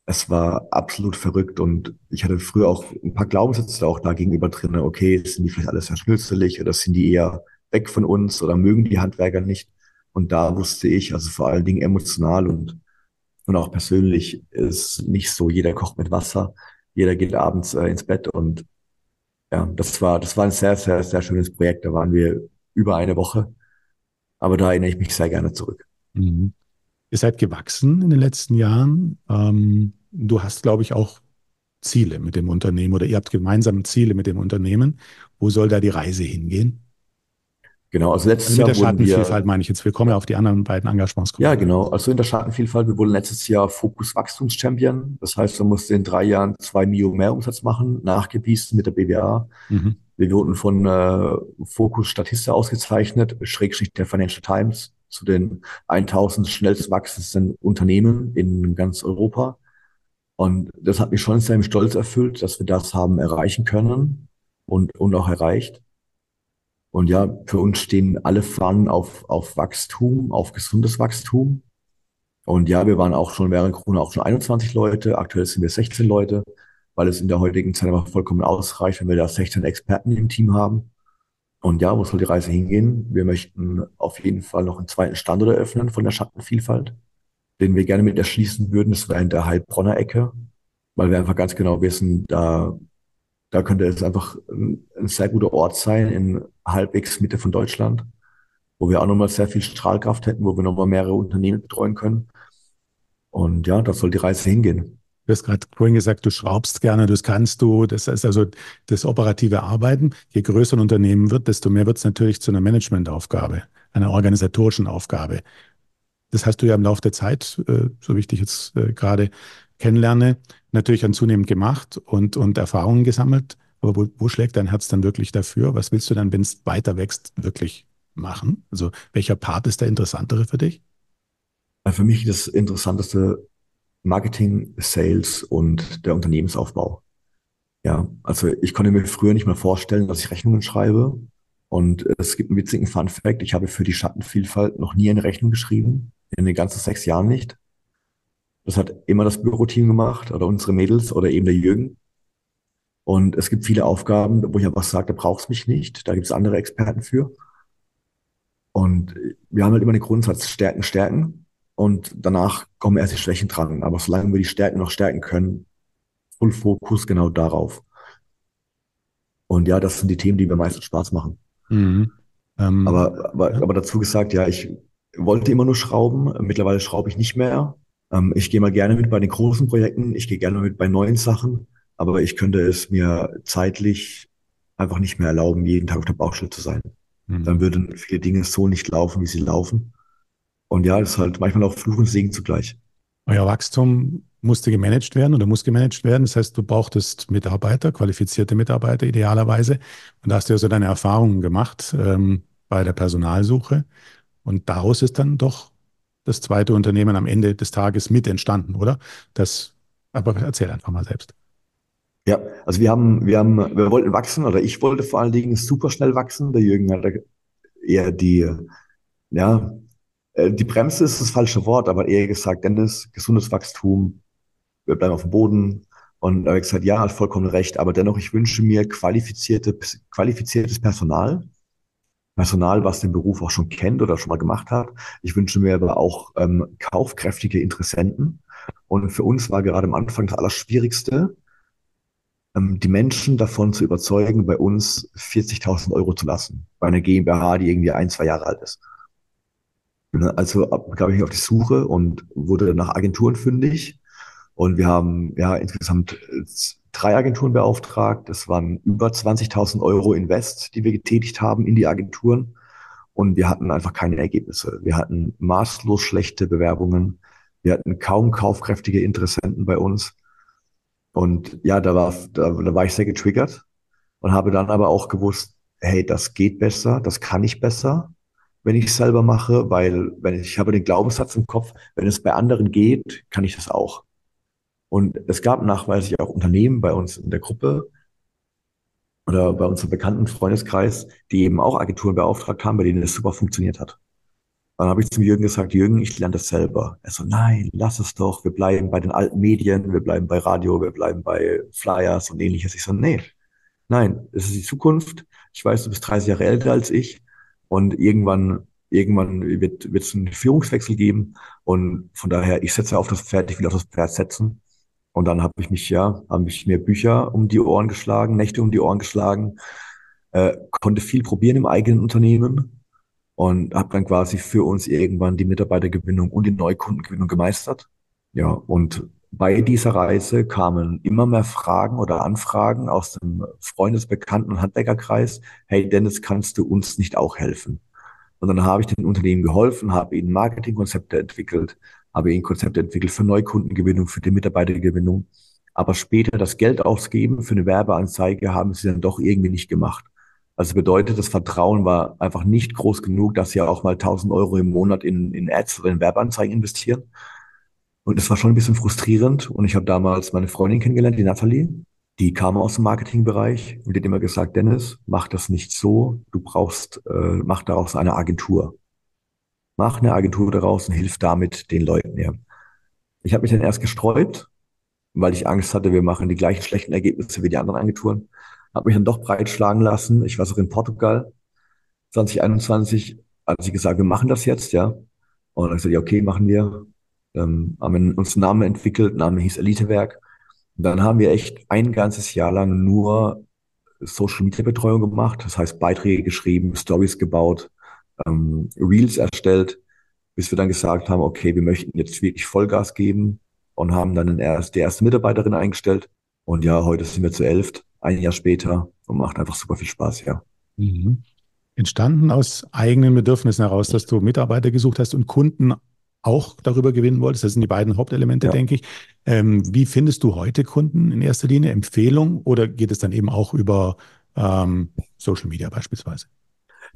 Es war absolut verrückt und ich hatte früher auch ein paar Glaubenssätze auch da gegenüber drin. Okay, sind die vielleicht alles sehr schnülzelig oder sind die eher weg von uns oder mögen die Handwerker nicht? Und da wusste ich, also vor allen Dingen emotional und, und auch persönlich ist nicht so, jeder kocht mit Wasser, jeder geht abends äh, ins Bett und ja, das war, das war ein sehr, sehr, sehr schönes Projekt. Da waren wir über eine Woche. Aber da erinnere ich mich sehr gerne zurück. Mhm. Ihr seid gewachsen in den letzten Jahren. Ähm, du hast, glaube ich, auch Ziele mit dem Unternehmen oder ihr habt gemeinsame Ziele mit dem Unternehmen. Wo soll da die Reise hingehen? Genau, also letztes also mit Jahr. Mit der Schattenvielfalt wir, meine ich jetzt. Wir kommen ja auf die anderen beiden Engagements. Ja, genau. Also in der Schattenvielfalt, wir wurden letztes Jahr Fokus Wachstumschampion. Das heißt, wir mussten in drei Jahren zwei Mio mehr Umsatz machen, nachgewiesen mit der BWA. Mhm. Wir wurden von äh, Fokus Statista ausgezeichnet, Schrägstrich der Financial Times, zu den 1000 schnellst wachsendsten Unternehmen in ganz Europa. Und das hat mich schon sehr stolz erfüllt, dass wir das haben erreichen können und, und auch erreicht. Und ja, für uns stehen alle Fahnen auf, auf Wachstum, auf gesundes Wachstum. Und ja, wir waren auch schon während Corona auch schon 21 Leute. Aktuell sind wir 16 Leute, weil es in der heutigen Zeit aber vollkommen ausreicht, wenn wir da 16 Experten im Team haben. Und ja, wo soll die Reise hingehen? Wir möchten auf jeden Fall noch einen zweiten Standort eröffnen von der Schattenvielfalt, den wir gerne mit erschließen würden. Das wäre in der Heilbronner Ecke, weil wir einfach ganz genau wissen, da da könnte es einfach ein, sehr guter Ort sein in halbwegs Mitte von Deutschland, wo wir auch nochmal sehr viel Strahlkraft hätten, wo wir nochmal mehrere Unternehmen betreuen können. Und ja, da soll die Reise hingehen. Du hast gerade vorhin gesagt, du schraubst gerne, das kannst du. Das ist also das operative Arbeiten. Je größer ein Unternehmen wird, desto mehr wird es natürlich zu einer Managementaufgabe, einer organisatorischen Aufgabe. Das hast du ja im Laufe der Zeit, äh, so wie ich dich jetzt äh, gerade kennenlerne, natürlich dann zunehmend gemacht und, und Erfahrungen gesammelt. Aber wo, wo schlägt dein Herz dann wirklich dafür? Was willst du dann, wenn es weiter wächst, wirklich machen? Also welcher Part ist der interessantere für dich? Für mich das interessanteste Marketing, Sales und der Unternehmensaufbau. Ja, also ich konnte mir früher nicht mal vorstellen, dass ich Rechnungen schreibe. Und es gibt einen witzigen Fun Fact. Ich habe für die Schattenvielfalt noch nie eine Rechnung geschrieben. In den ganzen sechs Jahren nicht. Das hat immer das Büroteam gemacht oder unsere Mädels oder eben der Jürgen. Und es gibt viele Aufgaben, wo ich einfach sage, da brauchst mich nicht. Da gibt es andere Experten für. Und wir haben halt immer den Grundsatz Stärken, Stärken. Und danach kommen erst die Schwächen dran. Aber solange wir die Stärken noch stärken können, Full Fokus genau darauf. Und ja, das sind die Themen, die mir meistens Spaß machen. Mhm. Ähm, aber, aber, aber dazu gesagt, ja, ich wollte immer nur schrauben. Mittlerweile schraube ich nicht mehr. Ähm, ich gehe mal gerne mit bei den großen Projekten, ich gehe gerne mit bei neuen Sachen, aber ich könnte es mir zeitlich einfach nicht mehr erlauben, jeden Tag auf der Baustelle zu sein. Mhm. Dann würden viele Dinge so nicht laufen, wie sie laufen. Und ja, das ist halt manchmal auch Fluch und Segen zugleich. Euer Wachstum musste gemanagt werden oder muss gemanagt werden. Das heißt, du brauchtest Mitarbeiter, qualifizierte Mitarbeiter idealerweise. Und da hast du ja so deine Erfahrungen gemacht ähm, bei der Personalsuche. Und daraus ist dann doch das zweite Unternehmen am Ende des Tages mit entstanden, oder? Das, aber erzähl einfach mal selbst. Ja, also wir haben, wir haben, wir wollten wachsen, oder ich wollte vor allen Dingen super schnell wachsen. Der Jürgen hat eher die, ja, äh, die Bremse ist das falsche Wort, aber eher gesagt, Dennis, gesundes Wachstum, wir bleiben auf dem Boden. Und da habe ich gesagt, ja, hat vollkommen recht, aber dennoch, ich wünsche mir qualifizierte, qualifiziertes Personal, Personal, was den Beruf auch schon kennt oder schon mal gemacht hat. Ich wünsche mir aber auch ähm, kaufkräftige Interessenten. Und für uns war gerade am Anfang das Allerschwierigste, ähm, die Menschen davon zu überzeugen, bei uns 40.000 Euro zu lassen. Bei einer GmbH, die irgendwie ein, zwei Jahre alt ist. Also gab ich mich auf die Suche und wurde nach Agenturen fündig. Und wir haben ja insgesamt drei Agenturen beauftragt. Das waren über 20.000 Euro Invest, die wir getätigt haben in die Agenturen. und wir hatten einfach keine Ergebnisse. Wir hatten maßlos schlechte Bewerbungen. Wir hatten kaum kaufkräftige Interessenten bei uns. Und ja, da war, da, da war ich sehr getriggert und habe dann aber auch gewusst, hey, das geht besser, das kann ich besser, wenn ich es selber mache, weil wenn ich, ich habe den Glaubenssatz im Kopf, wenn es bei anderen geht, kann ich das auch. Und es gab nachweislich auch Unternehmen bei uns in der Gruppe oder bei unserem bekannten Freundeskreis, die eben auch Agenturen beauftragt haben, bei denen es super funktioniert hat. Dann habe ich zum Jürgen gesagt, Jürgen, ich lerne das selber. Er so, nein, lass es doch. Wir bleiben bei den alten Medien, wir bleiben bei Radio, wir bleiben bei Flyers und ähnliches. Ich so, nee, nein, es ist die Zukunft. Ich weiß, du bist 30 Jahre älter als ich und irgendwann, irgendwann wird, wird es einen Führungswechsel geben und von daher, ich setze auf das Pferd, ich will auf das Pferd setzen. Und dann habe ich mich, ja, habe ich mir Bücher um die Ohren geschlagen, Nächte um die Ohren geschlagen, äh, konnte viel probieren im eigenen Unternehmen und habe dann quasi für uns irgendwann die Mitarbeitergewinnung und die Neukundengewinnung gemeistert. Ja, und bei dieser Reise kamen immer mehr Fragen oder Anfragen aus dem Freundesbekannten und Handwerkerkreis. Hey Dennis, kannst du uns nicht auch helfen? Und dann habe ich den Unternehmen geholfen, habe ihnen Marketingkonzepte entwickelt, habe ihnen Konzepte entwickelt für Neukundengewinnung, für die Mitarbeitergewinnung. Aber später das Geld ausgeben für eine Werbeanzeige haben sie dann doch irgendwie nicht gemacht. Also bedeutet, das Vertrauen war einfach nicht groß genug, dass sie auch mal 1000 Euro im Monat in, in Ads oder in Werbeanzeigen investieren. Und das war schon ein bisschen frustrierend. Und ich habe damals meine Freundin kennengelernt, die Nathalie. Die kam aus dem Marketingbereich und die hat immer gesagt, Dennis, mach das nicht so. Du brauchst, äh, mach daraus eine Agentur. Mach eine Agentur daraus und hilf damit den Leuten. Ja. Ich habe mich dann erst gesträubt, weil ich Angst hatte, wir machen die gleichen schlechten Ergebnisse wie die anderen Agenturen habe mich dann doch breitschlagen lassen. Ich war auch in Portugal 2021, als ich gesagt, wir machen das jetzt, ja. Und dann gesagt, ja, okay, machen wir. Ähm, haben uns einen Namen entwickelt, Name hieß Elitewerk. Und dann haben wir echt ein ganzes Jahr lang nur Social Media Betreuung gemacht, das heißt Beiträge geschrieben, Stories gebaut, ähm, Reels erstellt, bis wir dann gesagt haben, okay, wir möchten jetzt wirklich Vollgas geben und haben dann erst die erste Mitarbeiterin eingestellt. Und ja, heute sind wir zu elf ein Jahr später und macht einfach super viel Spaß, ja. Mhm. Entstanden aus eigenen Bedürfnissen heraus, dass du Mitarbeiter gesucht hast und Kunden auch darüber gewinnen wolltest. Das sind die beiden Hauptelemente, ja. denke ich. Ähm, wie findest du heute Kunden in erster Linie? Empfehlung oder geht es dann eben auch über ähm, Social Media beispielsweise?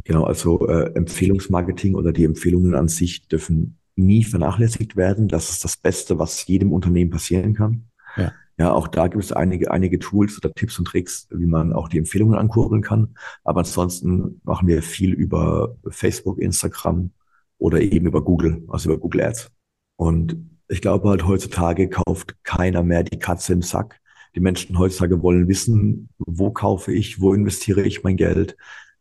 Genau, also äh, Empfehlungsmarketing oder die Empfehlungen an sich dürfen nie vernachlässigt werden. Das ist das Beste, was jedem Unternehmen passieren kann. Ja. Ja, auch da gibt es einige, einige Tools oder Tipps und Tricks, wie man auch die Empfehlungen ankurbeln kann. Aber ansonsten machen wir viel über Facebook, Instagram oder eben über Google, also über Google Ads. Und ich glaube halt heutzutage kauft keiner mehr die Katze im Sack. Die Menschen heutzutage wollen wissen, wo kaufe ich, wo investiere ich mein Geld,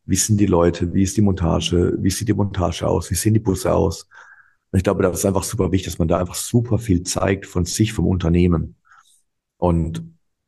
wie sind die Leute, wie ist die Montage, wie sieht die Montage aus, wie sehen die Busse aus. Und ich glaube, das ist einfach super wichtig, dass man da einfach super viel zeigt von sich, vom Unternehmen. Und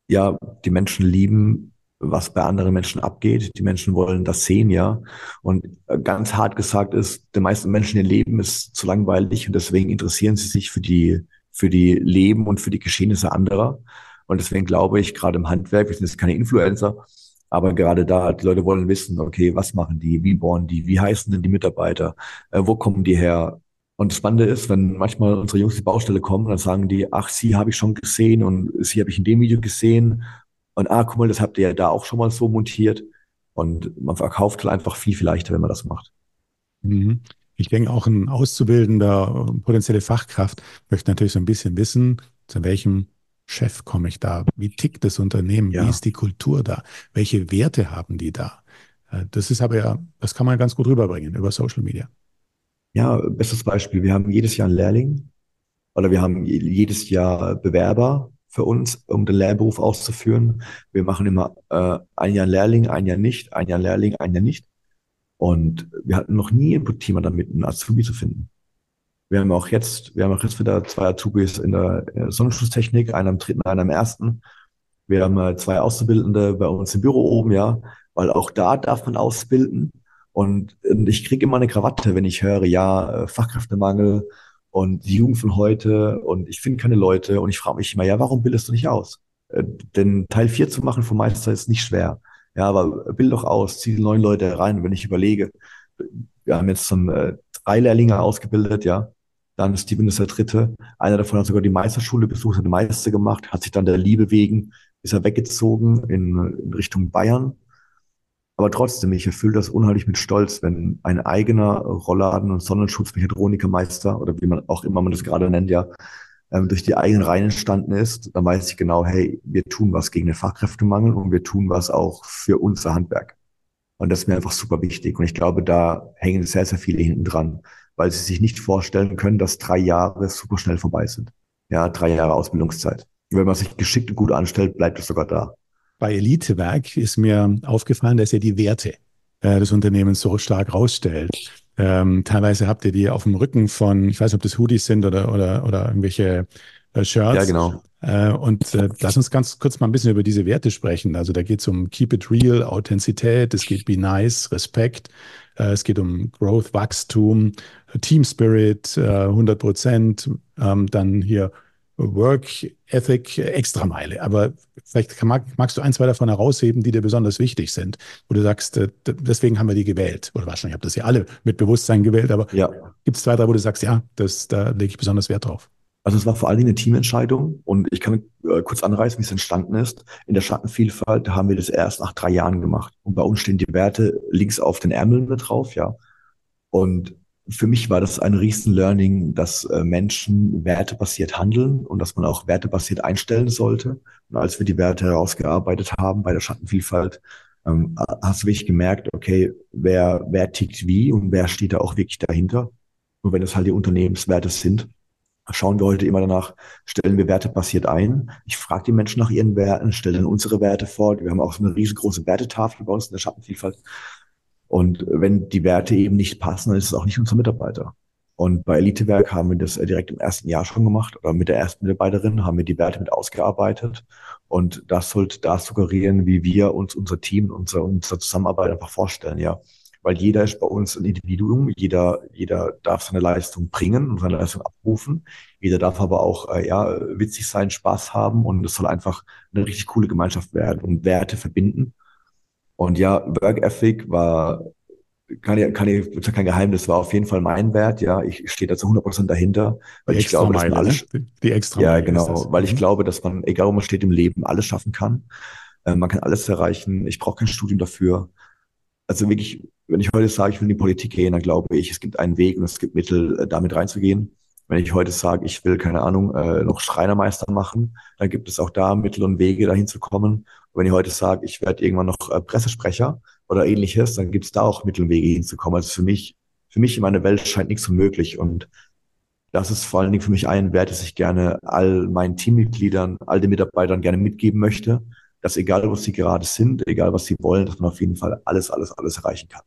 ja, die Menschen lieben, was bei anderen Menschen abgeht. Die Menschen wollen das sehen, ja. Und ganz hart gesagt ist, den meisten Menschen ihr Leben ist zu langweilig und deswegen interessieren sie sich für die, für die Leben und für die Geschehnisse anderer. Und deswegen glaube ich, gerade im Handwerk, wir sind jetzt keine Influencer, aber gerade da, die Leute wollen wissen, okay, was machen die, wie bohren die, wie heißen denn die Mitarbeiter, äh, wo kommen die her, und das Spannende ist, wenn manchmal unsere Jungs die Baustelle kommen, dann sagen die, ach, sie habe ich schon gesehen und sie habe ich in dem Video gesehen. Und ah, guck mal, das habt ihr ja da auch schon mal so montiert. Und man verkauft halt einfach viel, viel leichter, wenn man das macht. Mhm. Ich denke, auch ein auszubildender potenzielle Fachkraft möchte natürlich so ein bisschen wissen, zu welchem Chef komme ich da? Wie tickt das Unternehmen? Ja. Wie ist die Kultur da? Welche Werte haben die da? Äh, das ist aber ja, das kann man ganz gut rüberbringen über Social Media. Ja, bestes Beispiel. Wir haben jedes Jahr einen Lehrling oder wir haben jedes Jahr Bewerber für uns, um den Lehrberuf auszuführen. Wir machen immer äh, ein Jahr Lehrling, ein Jahr nicht, ein Jahr Lehrling, ein Jahr nicht. Und wir hatten noch nie ein Thema damit, einen Azubi zu finden. Wir haben auch jetzt, wir haben auch jetzt wieder zwei Azubis in der Sonnenschutztechnik, einer im dritten, einer im ersten. Wir haben äh, zwei Auszubildende bei uns im Büro oben, ja, weil auch da darf man ausbilden. Und ich kriege immer eine Krawatte, wenn ich höre, ja, äh, Fachkräftemangel und die Jugend von heute und ich finde keine Leute und ich frage mich immer, ja, warum bildest du nicht aus? Äh, denn Teil 4 zu machen vom Meister ist nicht schwer. Ja, aber bild doch aus, zieh die neuen Leute rein. wenn ich überlege, wir haben jetzt schon drei Lehrlinge ausgebildet, ja. Dann Steven ist der dritte. Einer davon hat sogar die Meisterschule besucht, hat eine Meister gemacht, hat sich dann der Liebe wegen, ist er weggezogen in, in Richtung Bayern. Aber trotzdem, ich erfülle das unheimlich mit Stolz, wenn ein eigener Rollladen- und Sonnenschutzmechatronikermeister oder wie man auch immer man das gerade nennt, ja, ähm, durch die eigenen Reihen entstanden ist, dann weiß ich genau, hey, wir tun was gegen den Fachkräftemangel und wir tun was auch für unser Handwerk. Und das ist mir einfach super wichtig. Und ich glaube, da hängen sehr, sehr viele hinten dran, weil sie sich nicht vorstellen können, dass drei Jahre super schnell vorbei sind. Ja, drei Jahre Ausbildungszeit. wenn man sich geschickt und gut anstellt, bleibt es sogar da. Bei Elitewerk ist mir aufgefallen, dass ihr die Werte äh, des Unternehmens so stark rausstellt. Ähm, teilweise habt ihr die auf dem Rücken von, ich weiß nicht, ob das Hoodies sind oder, oder, oder irgendwelche äh, Shirts. Ja, genau. Äh, und äh, lass uns ganz kurz mal ein bisschen über diese Werte sprechen. Also da geht es um Keep it real, Authentizität, es geht Be nice, Respekt, es geht um Growth, Wachstum, Team Spirit, 100 Prozent, ähm, dann hier Work Ethic Extrameile. Aber vielleicht mag, magst du ein, zwei davon herausheben, die dir besonders wichtig sind, wo du sagst, deswegen haben wir die gewählt. Oder wahrscheinlich habt ihr sie alle mit Bewusstsein gewählt, aber ja. gibt es zwei, drei, wo du sagst, ja, das, da lege ich besonders Wert drauf. Also es war vor allen Dingen eine Teamentscheidung und ich kann äh, kurz anreißen, wie es entstanden ist. In der Schattenvielfalt haben wir das erst nach drei Jahren gemacht. Und bei uns stehen die Werte links auf den Ärmeln mit drauf, ja. Und für mich war das ein riesen Learning, dass äh, Menschen wertebasiert handeln und dass man auch wertebasiert einstellen sollte. Und als wir die Werte herausgearbeitet haben bei der Schattenvielfalt, ähm, hast du wirklich gemerkt, okay, wer, wer tickt wie und wer steht da auch wirklich dahinter. Und wenn es halt die Unternehmenswerte sind, schauen wir heute immer danach, stellen wir Werte basiert ein. Ich frage die Menschen nach ihren Werten, stelle dann unsere Werte vor. Wir haben auch so eine riesengroße Wertetafel bei uns in der Schattenvielfalt. Und wenn die Werte eben nicht passen, dann ist es auch nicht unser Mitarbeiter. Und bei Elitewerk haben wir das direkt im ersten Jahr schon gemacht oder mit der ersten Mitarbeiterin haben wir die Werte mit ausgearbeitet. Und das sollte da suggerieren, wie wir uns unser Team, unsere, unsere Zusammenarbeit einfach vorstellen, ja weil jeder ist bei uns ein Individuum, jeder, jeder darf seine Leistung bringen und seine Leistung abrufen. Jeder darf aber auch äh, ja, witzig sein, Spaß haben und es soll einfach eine richtig coole Gemeinschaft werden und Werte verbinden. Und ja, Work Ethic war kann kann ich, kein Geheimnis, war auf jeden Fall mein Wert. Ja, ich stehe da zu 100 Prozent dahinter, weil die ich glaube, dass man alles, ne? die extra ja genau, weil ich mhm. glaube, dass man, egal wo man steht im Leben, alles schaffen kann. Äh, man kann alles erreichen. Ich brauche kein Studium dafür. Also wirklich wenn ich heute sage, ich will in die Politik gehen, dann glaube ich, es gibt einen Weg und es gibt Mittel, äh, damit reinzugehen. Wenn ich heute sage, ich will, keine Ahnung, äh, noch Schreinermeister machen, dann gibt es auch da Mittel und Wege, dahin zu kommen. Und wenn ich heute sage, ich werde irgendwann noch äh, Pressesprecher oder ähnliches, dann gibt es da auch Mittel und Wege hinzukommen. Also für mich, für mich in meiner Welt scheint nichts unmöglich. Und das ist vor allen Dingen für mich ein Wert, das ich gerne all meinen Teammitgliedern, all den Mitarbeitern gerne mitgeben möchte, dass egal, was sie gerade sind, egal, was sie wollen, dass man auf jeden Fall alles, alles, alles erreichen kann.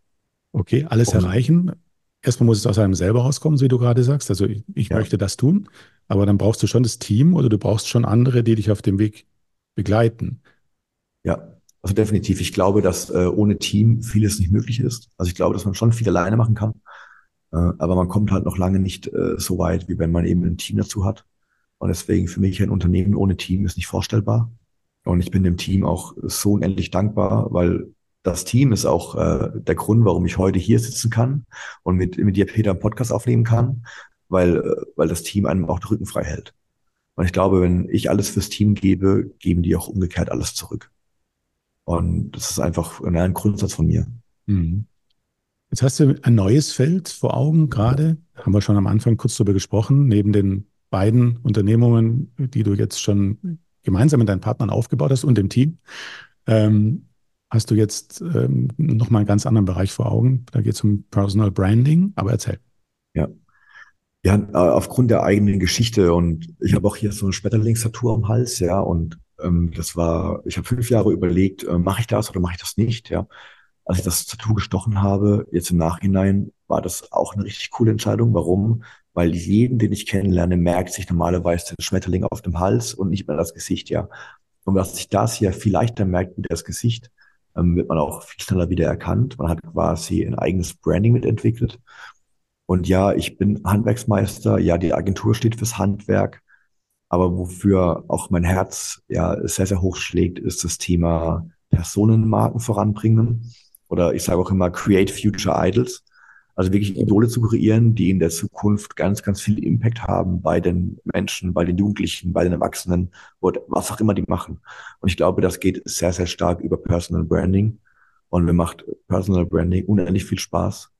Okay, alles und, erreichen. Erstmal muss es aus einem selber rauskommen, wie du gerade sagst. Also ich, ich ja. möchte das tun, aber dann brauchst du schon das Team oder du brauchst schon andere, die dich auf dem Weg begleiten. Ja, also definitiv. Ich glaube, dass äh, ohne Team vieles nicht möglich ist. Also ich glaube, dass man schon viel alleine machen kann, äh, aber man kommt halt noch lange nicht äh, so weit, wie wenn man eben ein Team dazu hat. Und deswegen für mich ein Unternehmen ohne Team ist nicht vorstellbar. Und ich bin dem Team auch so unendlich dankbar, weil das Team ist auch äh, der Grund, warum ich heute hier sitzen kann und mit, mit dir, Peter, einen Podcast aufnehmen kann, weil, äh, weil das Team einem auch den Rücken frei hält. Und ich glaube, wenn ich alles fürs Team gebe, geben die auch umgekehrt alles zurück. Und das ist einfach ein Grundsatz von mir. Mhm. Jetzt hast du ein neues Feld vor Augen gerade. Haben wir schon am Anfang kurz darüber gesprochen. Neben den beiden Unternehmungen, die du jetzt schon gemeinsam mit deinen Partnern aufgebaut hast und dem Team, ähm, hast du jetzt ähm, nochmal einen ganz anderen Bereich vor Augen. Da geht es um Personal Branding, aber erzähl. Ja. Ja, äh, aufgrund der eigenen Geschichte und ich habe auch hier so eine Schmetterlingstatur am Hals, ja, und ähm, das war, ich habe fünf Jahre überlegt, äh, mache ich das oder mache ich das nicht, ja. Als ich das Tattoo gestochen habe, jetzt im Nachhinein, war das auch eine richtig coole Entscheidung. Warum? Weil jeden, den ich kennenlerne, merkt sich normalerweise der Schmetterling auf dem Hals und nicht mehr das Gesicht, ja. Und was sich das hier viel leichter merkt mit das Gesicht, ähm, wird man auch viel schneller wieder erkannt. Man hat quasi ein eigenes Branding mitentwickelt. Und ja, ich bin Handwerksmeister. Ja, die Agentur steht fürs Handwerk. Aber wofür auch mein Herz ja sehr, sehr hoch schlägt, ist das Thema Personenmarken voranbringen. Oder ich sage auch immer Create Future Idols. Also wirklich Idole zu kreieren, die in der Zukunft ganz, ganz viel Impact haben bei den Menschen, bei den Jugendlichen, bei den Erwachsenen, was auch immer die machen. Und ich glaube, das geht sehr, sehr stark über Personal Branding. Und mir macht Personal Branding unendlich viel Spaß.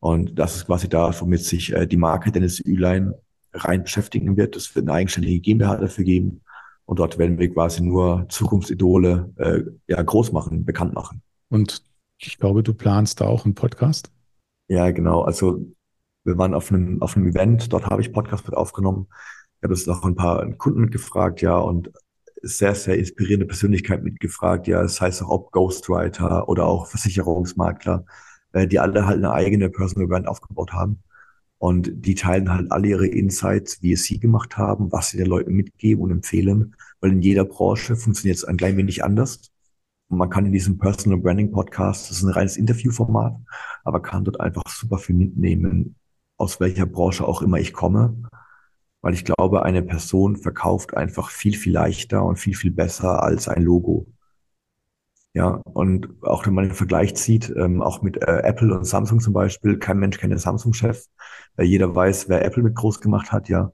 Und das ist quasi da, womit sich äh, die Marke Dennis Ülein rein beschäftigen wird. Es wird eine eigenständige GmbH dafür geben. Und dort werden wir quasi nur Zukunftsidole äh, ja, groß machen, bekannt machen. Und ich glaube, du planst da auch einen Podcast? Ja, genau. Also wir waren auf einem, auf einem Event, dort habe ich Podcast mit aufgenommen. Ich habe jetzt noch ein paar Kunden mitgefragt, ja, und sehr, sehr inspirierende Persönlichkeit mitgefragt, ja. Das heißt auch ob Ghostwriter oder auch Versicherungsmakler, äh, die alle halt eine eigene Personal Brand aufgebaut haben. Und die teilen halt alle ihre Insights, wie es sie gemacht haben, was sie den Leuten mitgeben und empfehlen. Weil in jeder Branche funktioniert es ein klein wenig anders. Und man kann in diesem Personal Branding Podcast, das ist ein reines Interviewformat, aber kann dort einfach super viel mitnehmen, aus welcher Branche auch immer ich komme. Weil ich glaube, eine Person verkauft einfach viel, viel leichter und viel, viel besser als ein Logo. Ja, und auch wenn man den Vergleich zieht, ähm, auch mit äh, Apple und Samsung zum Beispiel, kein Mensch kennt den Samsung-Chef, weil jeder weiß, wer Apple mit groß gemacht hat, ja.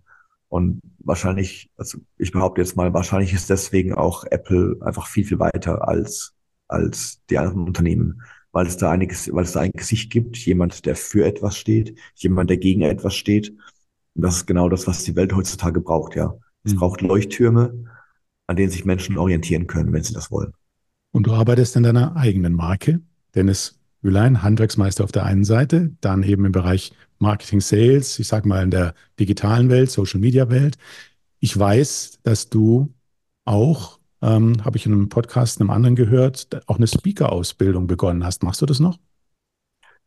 Und wahrscheinlich, also ich behaupte jetzt mal, wahrscheinlich ist deswegen auch Apple einfach viel, viel weiter als, als die anderen Unternehmen, weil es da einiges, weil es da ein Gesicht gibt, jemand, der für etwas steht, jemand, der gegen etwas steht. Und das ist genau das, was die Welt heutzutage braucht, ja. Es mhm. braucht Leuchttürme, an denen sich Menschen orientieren können, wenn sie das wollen. Und du arbeitest in deiner eigenen Marke, Dennis Hülein, Handwerksmeister auf der einen Seite, dann eben im Bereich Marketing, Sales, ich sage mal in der digitalen Welt, Social Media Welt. Ich weiß, dass du auch, ähm, habe ich in einem Podcast einem anderen gehört, auch eine Speaker-Ausbildung begonnen hast. Machst du das noch?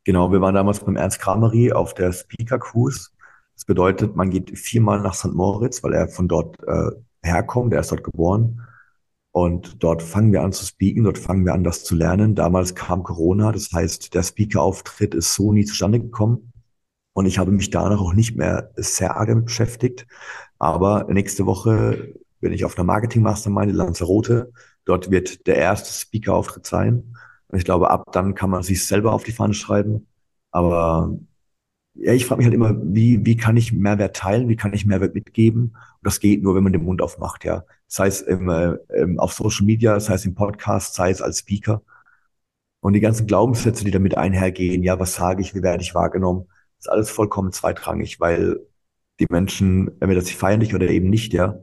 Genau, wir waren damals beim Ernst Kramery auf der Speaker-Cruise. Das bedeutet, man geht viermal nach St. Moritz, weil er von dort äh, herkommt, er ist dort geboren. Und dort fangen wir an zu speaken, dort fangen wir an, das zu lernen. Damals kam Corona, das heißt, der Speaker-Auftritt ist so nie zustande gekommen. Und ich habe mich danach auch nicht mehr sehr arg beschäftigt. Aber nächste Woche bin ich auf einer Marketing-Mastermind in Lanzarote. Dort wird der erste Speaker-Auftritt sein. Und ich glaube, ab dann kann man sich selber auf die Fahne schreiben. Aber ja, ich frage mich halt immer, wie, wie kann ich Mehrwert teilen, wie kann ich Mehrwert mitgeben? Und das geht nur, wenn man den Mund aufmacht, ja. Sei es im, äh, auf Social Media, sei es im Podcast, sei es als Speaker. Und die ganzen Glaubenssätze, die damit einhergehen, ja, was sage ich, wie werde ich wahrgenommen, ist alles vollkommen zweitrangig, weil die Menschen, entweder sie feiern dich oder eben nicht, ja.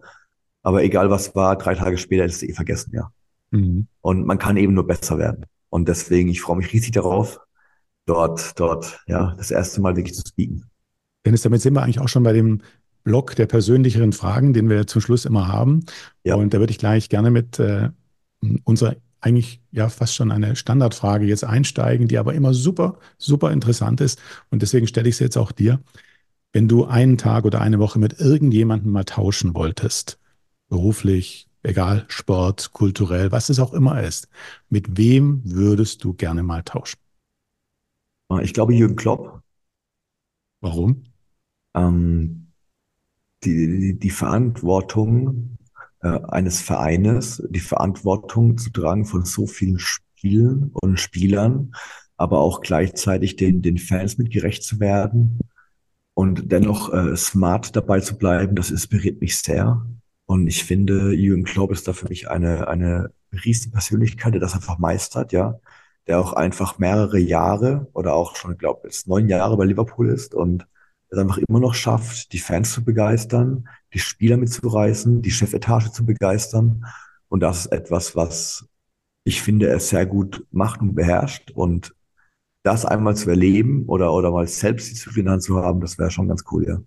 Aber egal was war, drei Tage später ist es eh vergessen, ja. Mhm. Und man kann eben nur besser werden. Und deswegen, ich freue mich riesig darauf, dort, dort, ja, das erste Mal wirklich zu speaken. Dennis, damit sind wir eigentlich auch schon bei dem Block der persönlicheren Fragen, den wir zum Schluss immer haben. Ja. Und da würde ich gleich gerne mit äh, unserer eigentlich ja fast schon eine Standardfrage jetzt einsteigen, die aber immer super, super interessant ist. Und deswegen stelle ich sie jetzt auch dir. Wenn du einen Tag oder eine Woche mit irgendjemandem mal tauschen wolltest, beruflich, egal, Sport, kulturell, was es auch immer ist, mit wem würdest du gerne mal tauschen? Ich glaube Jürgen Klopp. Warum? Ähm, die, die, die Verantwortung eines Vereines, die Verantwortung zu tragen von so vielen Spielen und Spielern, aber auch gleichzeitig den, den Fans mit gerecht zu werden und dennoch äh, smart dabei zu bleiben, das inspiriert mich sehr. Und ich finde, Jürgen Klopp ist da für mich eine, eine riesige Persönlichkeit, der das einfach meistert, ja der auch einfach mehrere Jahre oder auch schon, glaube jetzt neun Jahre bei Liverpool ist und es einfach immer noch schafft, die Fans zu begeistern, die Spieler mitzureißen, die Chefetage zu begeistern. Und das ist etwas, was ich finde, er sehr gut macht und beherrscht. Und das einmal zu erleben oder, oder mal selbst die Disziplin zu haben, das wäre schon ganz cool, ja.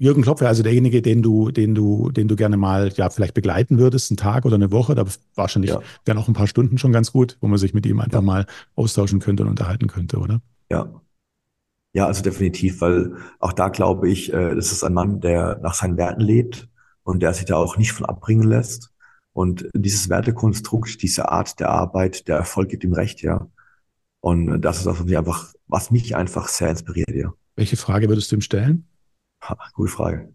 Jürgen Klopp wäre also derjenige, den du, den du, den du gerne mal ja vielleicht begleiten würdest, einen Tag oder eine Woche. Da wahrscheinlich ja. wären auch ein paar Stunden schon ganz gut, wo man sich mit ihm einfach mal austauschen könnte und unterhalten könnte, oder? Ja. Ja, also definitiv, weil auch da glaube ich, äh, das ist ein Mann, der nach seinen Werten lebt und der sich da auch nicht von abbringen lässt. Und dieses Wertekonstrukt, diese Art der Arbeit, der Erfolg gibt ihm recht, ja. Und das ist auch einfach, was mich einfach sehr inspiriert, ja. Welche Frage würdest du ihm stellen? Ha, gute Frage.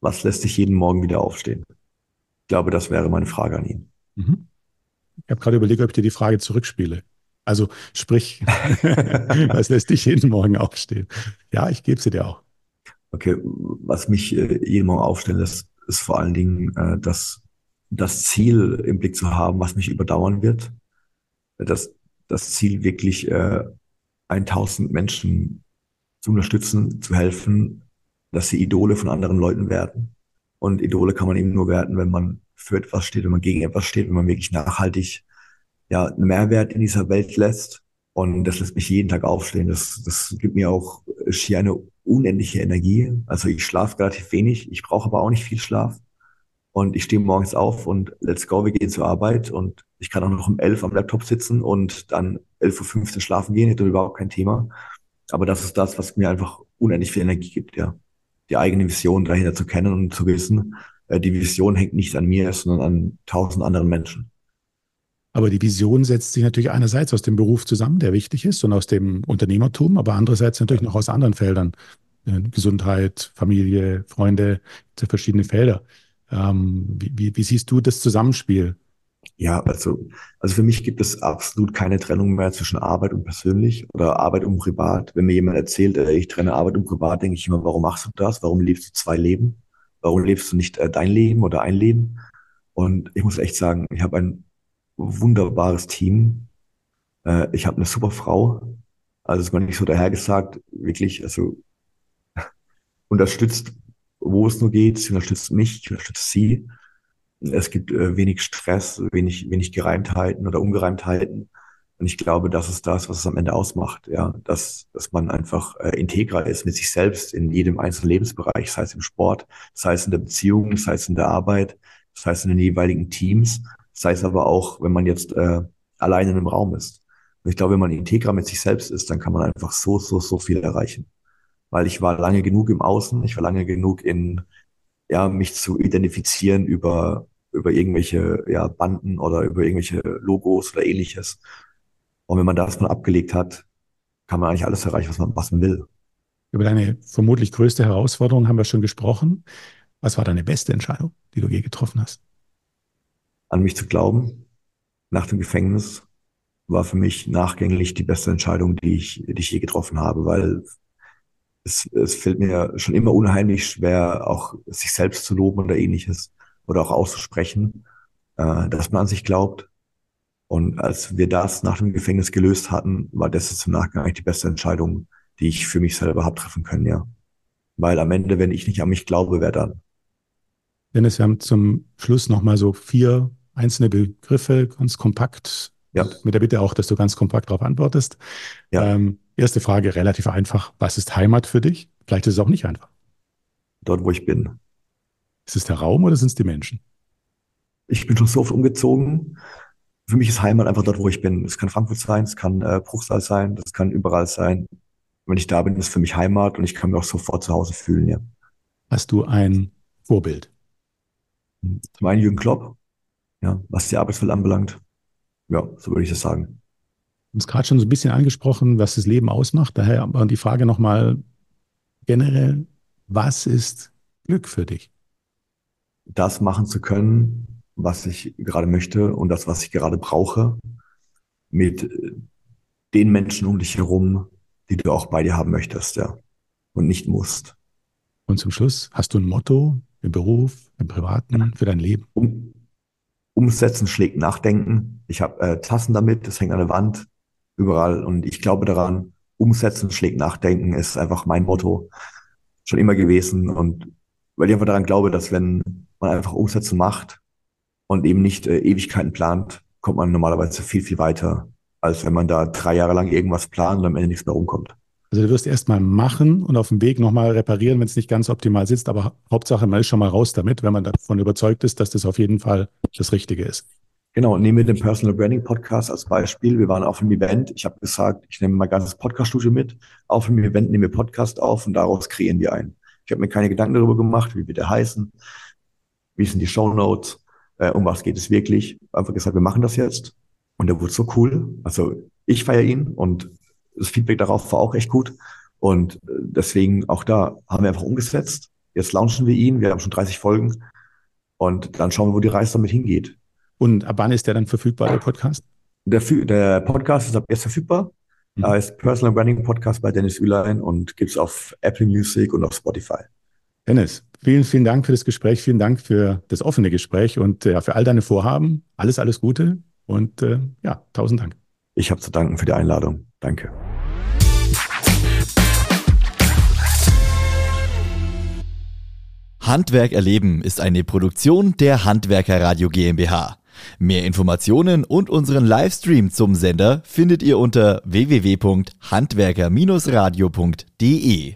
Was lässt dich jeden Morgen wieder aufstehen? Ich glaube, das wäre meine Frage an ihn. Mhm. Ich habe gerade überlegt, ob ich dir die Frage zurückspiele. Also sprich, was lässt dich jeden Morgen aufstehen? Ja, ich gebe sie dir auch. Okay, was mich äh, jeden Morgen aufstellen lässt, ist vor allen Dingen äh, das, das Ziel im Blick zu haben, was mich überdauern wird. Das, das Ziel wirklich äh, 1000 Menschen zu unterstützen, zu helfen, dass sie Idole von anderen Leuten werden. Und Idole kann man eben nur werden, wenn man für etwas steht, wenn man gegen etwas steht, wenn man wirklich nachhaltig ja, einen Mehrwert in dieser Welt lässt. Und das lässt mich jeden Tag aufstehen. Das, das gibt mir auch schier eine unendliche Energie. Also ich schlafe relativ wenig, ich brauche aber auch nicht viel Schlaf. Und ich stehe morgens auf und let's go, wir gehen zur Arbeit und ich kann auch noch um elf am Laptop sitzen und dann elf Uhr fünfzehn schlafen gehen, hätte überhaupt kein Thema. Aber das ist das, was mir einfach unendlich viel Energie gibt, ja. Die eigene Vision dahinter zu kennen und zu wissen, äh, die Vision hängt nicht an mir, sondern an tausend anderen Menschen. Aber die Vision setzt sich natürlich einerseits aus dem Beruf zusammen, der wichtig ist, und aus dem Unternehmertum, aber andererseits natürlich noch aus anderen Feldern. Äh, Gesundheit, Familie, Freunde, verschiedene Felder. Ähm, wie, wie, wie siehst du das Zusammenspiel? Ja, also, also für mich gibt es absolut keine Trennung mehr zwischen Arbeit und persönlich oder Arbeit und privat. Wenn mir jemand erzählt, äh, ich trenne Arbeit und privat, denke ich immer, warum machst du das? Warum lebst du zwei Leben? Warum lebst du nicht äh, dein Leben oder ein Leben? Und ich muss echt sagen, ich habe ein wunderbares Team. Äh, ich habe eine super Frau. Also ist man nicht so dahergesagt, wirklich, also unterstützt, wo es nur geht. Sie unterstützt mich, ich unterstütze sie. Es gibt äh, wenig Stress, wenig, wenig Gereimtheiten oder Ungereimtheiten. Und ich glaube, das ist das, was es am Ende ausmacht, ja, dass, dass man einfach äh, integrer ist mit sich selbst in jedem einzelnen Lebensbereich, sei es im Sport, sei es in der Beziehung, sei es in der Arbeit, sei es in den jeweiligen Teams sei es aber auch, wenn man jetzt äh, alleine in einem Raum ist. Und ich glaube, wenn man integer mit sich selbst ist, dann kann man einfach so, so, so viel erreichen. Weil ich war lange genug im Außen, ich war lange genug in, ja, mich zu identifizieren über, über irgendwelche ja, Banden oder über irgendwelche Logos oder ähnliches. Und wenn man das mal abgelegt hat, kann man eigentlich alles erreichen, was man, was man will. Über deine vermutlich größte Herausforderung haben wir schon gesprochen. Was war deine beste Entscheidung, die du je getroffen hast? An mich zu glauben nach dem Gefängnis war für mich nachgänglich die beste Entscheidung, die ich, die ich je getroffen habe, weil es, es fällt mir schon immer unheimlich schwer, auch sich selbst zu loben oder ähnliches oder auch auszusprechen, äh, dass man an sich glaubt. Und als wir das nach dem Gefängnis gelöst hatten, war das jetzt im Nachgang eigentlich die beste Entscheidung, die ich für mich selber habe treffen können, ja. Weil am Ende, wenn ich nicht an mich glaube, wer dann? Dennis, wir haben zum Schluss nochmal so vier einzelne Begriffe ganz kompakt. Ja. Mit der Bitte auch, dass du ganz kompakt darauf antwortest. Ja. Ähm, erste Frage, relativ einfach. Was ist Heimat für dich? Vielleicht ist es auch nicht einfach. Dort, wo ich bin. Ist es der Raum oder sind es die Menschen? Ich bin schon so oft umgezogen. Für mich ist Heimat einfach dort, wo ich bin. Es kann Frankfurt sein, es kann äh, Bruchsal sein, das kann überall sein. Wenn ich da bin, ist es für mich Heimat und ich kann mich auch sofort zu Hause fühlen, ja. Hast du ein Vorbild? Zum einen Jürgen Klopp, ja, was die Arbeitswelt anbelangt. Ja, so würde ich das sagen. Du hast gerade schon so ein bisschen angesprochen, was das Leben ausmacht. Daher aber die Frage nochmal generell, was ist Glück für dich? Das machen zu können, was ich gerade möchte und das, was ich gerade brauche, mit den Menschen um dich herum, die du auch bei dir haben möchtest, ja, und nicht musst. Und zum Schluss, hast du ein Motto im Beruf, im Privaten, für dein Leben? Um, Umsetzen schlägt Nachdenken. Ich habe äh, Tassen damit, das hängt an der Wand, überall. Und ich glaube daran, Umsetzen schlägt Nachdenken ist einfach mein Motto. Schon immer gewesen. Und weil ich einfach daran glaube, dass wenn man einfach Umsetzen macht und eben nicht äh, Ewigkeiten plant, kommt man normalerweise viel, viel weiter, als wenn man da drei Jahre lang irgendwas plant und am Ende nichts mehr rumkommt. Also du wirst erstmal machen und auf dem Weg nochmal reparieren, wenn es nicht ganz optimal sitzt. Aber Hauptsache, man ist schon mal raus damit, wenn man davon überzeugt ist, dass das auf jeden Fall das Richtige ist. Genau, nehmen wir den Personal Branding Podcast als Beispiel. Wir waren auf einem Event. Ich habe gesagt, ich nehme mein ganzes Podcast-Studio mit. Auf einem Event nehmen wir Podcast auf und daraus kreieren wir einen. Ich habe mir keine Gedanken darüber gemacht, wie wird der heißen, wie sind die Show Notes, äh, um was geht es wirklich. Einfach gesagt, wir machen das jetzt. Und der wurde so cool. Also ich feiere ihn und das Feedback darauf war auch echt gut. Und äh, deswegen auch da haben wir einfach umgesetzt. Jetzt launchen wir ihn. Wir haben schon 30 Folgen. Und dann schauen wir, wo die Reise damit hingeht. Und ab wann ist der dann verfügbar, der Podcast? Der, der Podcast ist ab jetzt verfügbar. Mhm. Er ist Personal Branding Podcast bei Dennis Ülein und gibt es auf Apple Music und auf Spotify. Dennis, vielen, vielen Dank für das Gespräch, vielen Dank für das offene Gespräch und ja, für all deine Vorhaben. Alles, alles Gute und äh, ja, tausend Dank. Ich habe zu danken für die Einladung. Danke. Handwerk erleben ist eine Produktion der Handwerker Radio GmbH. Mehr Informationen und unseren Livestream zum Sender findet ihr unter www.handwerker-radio.de.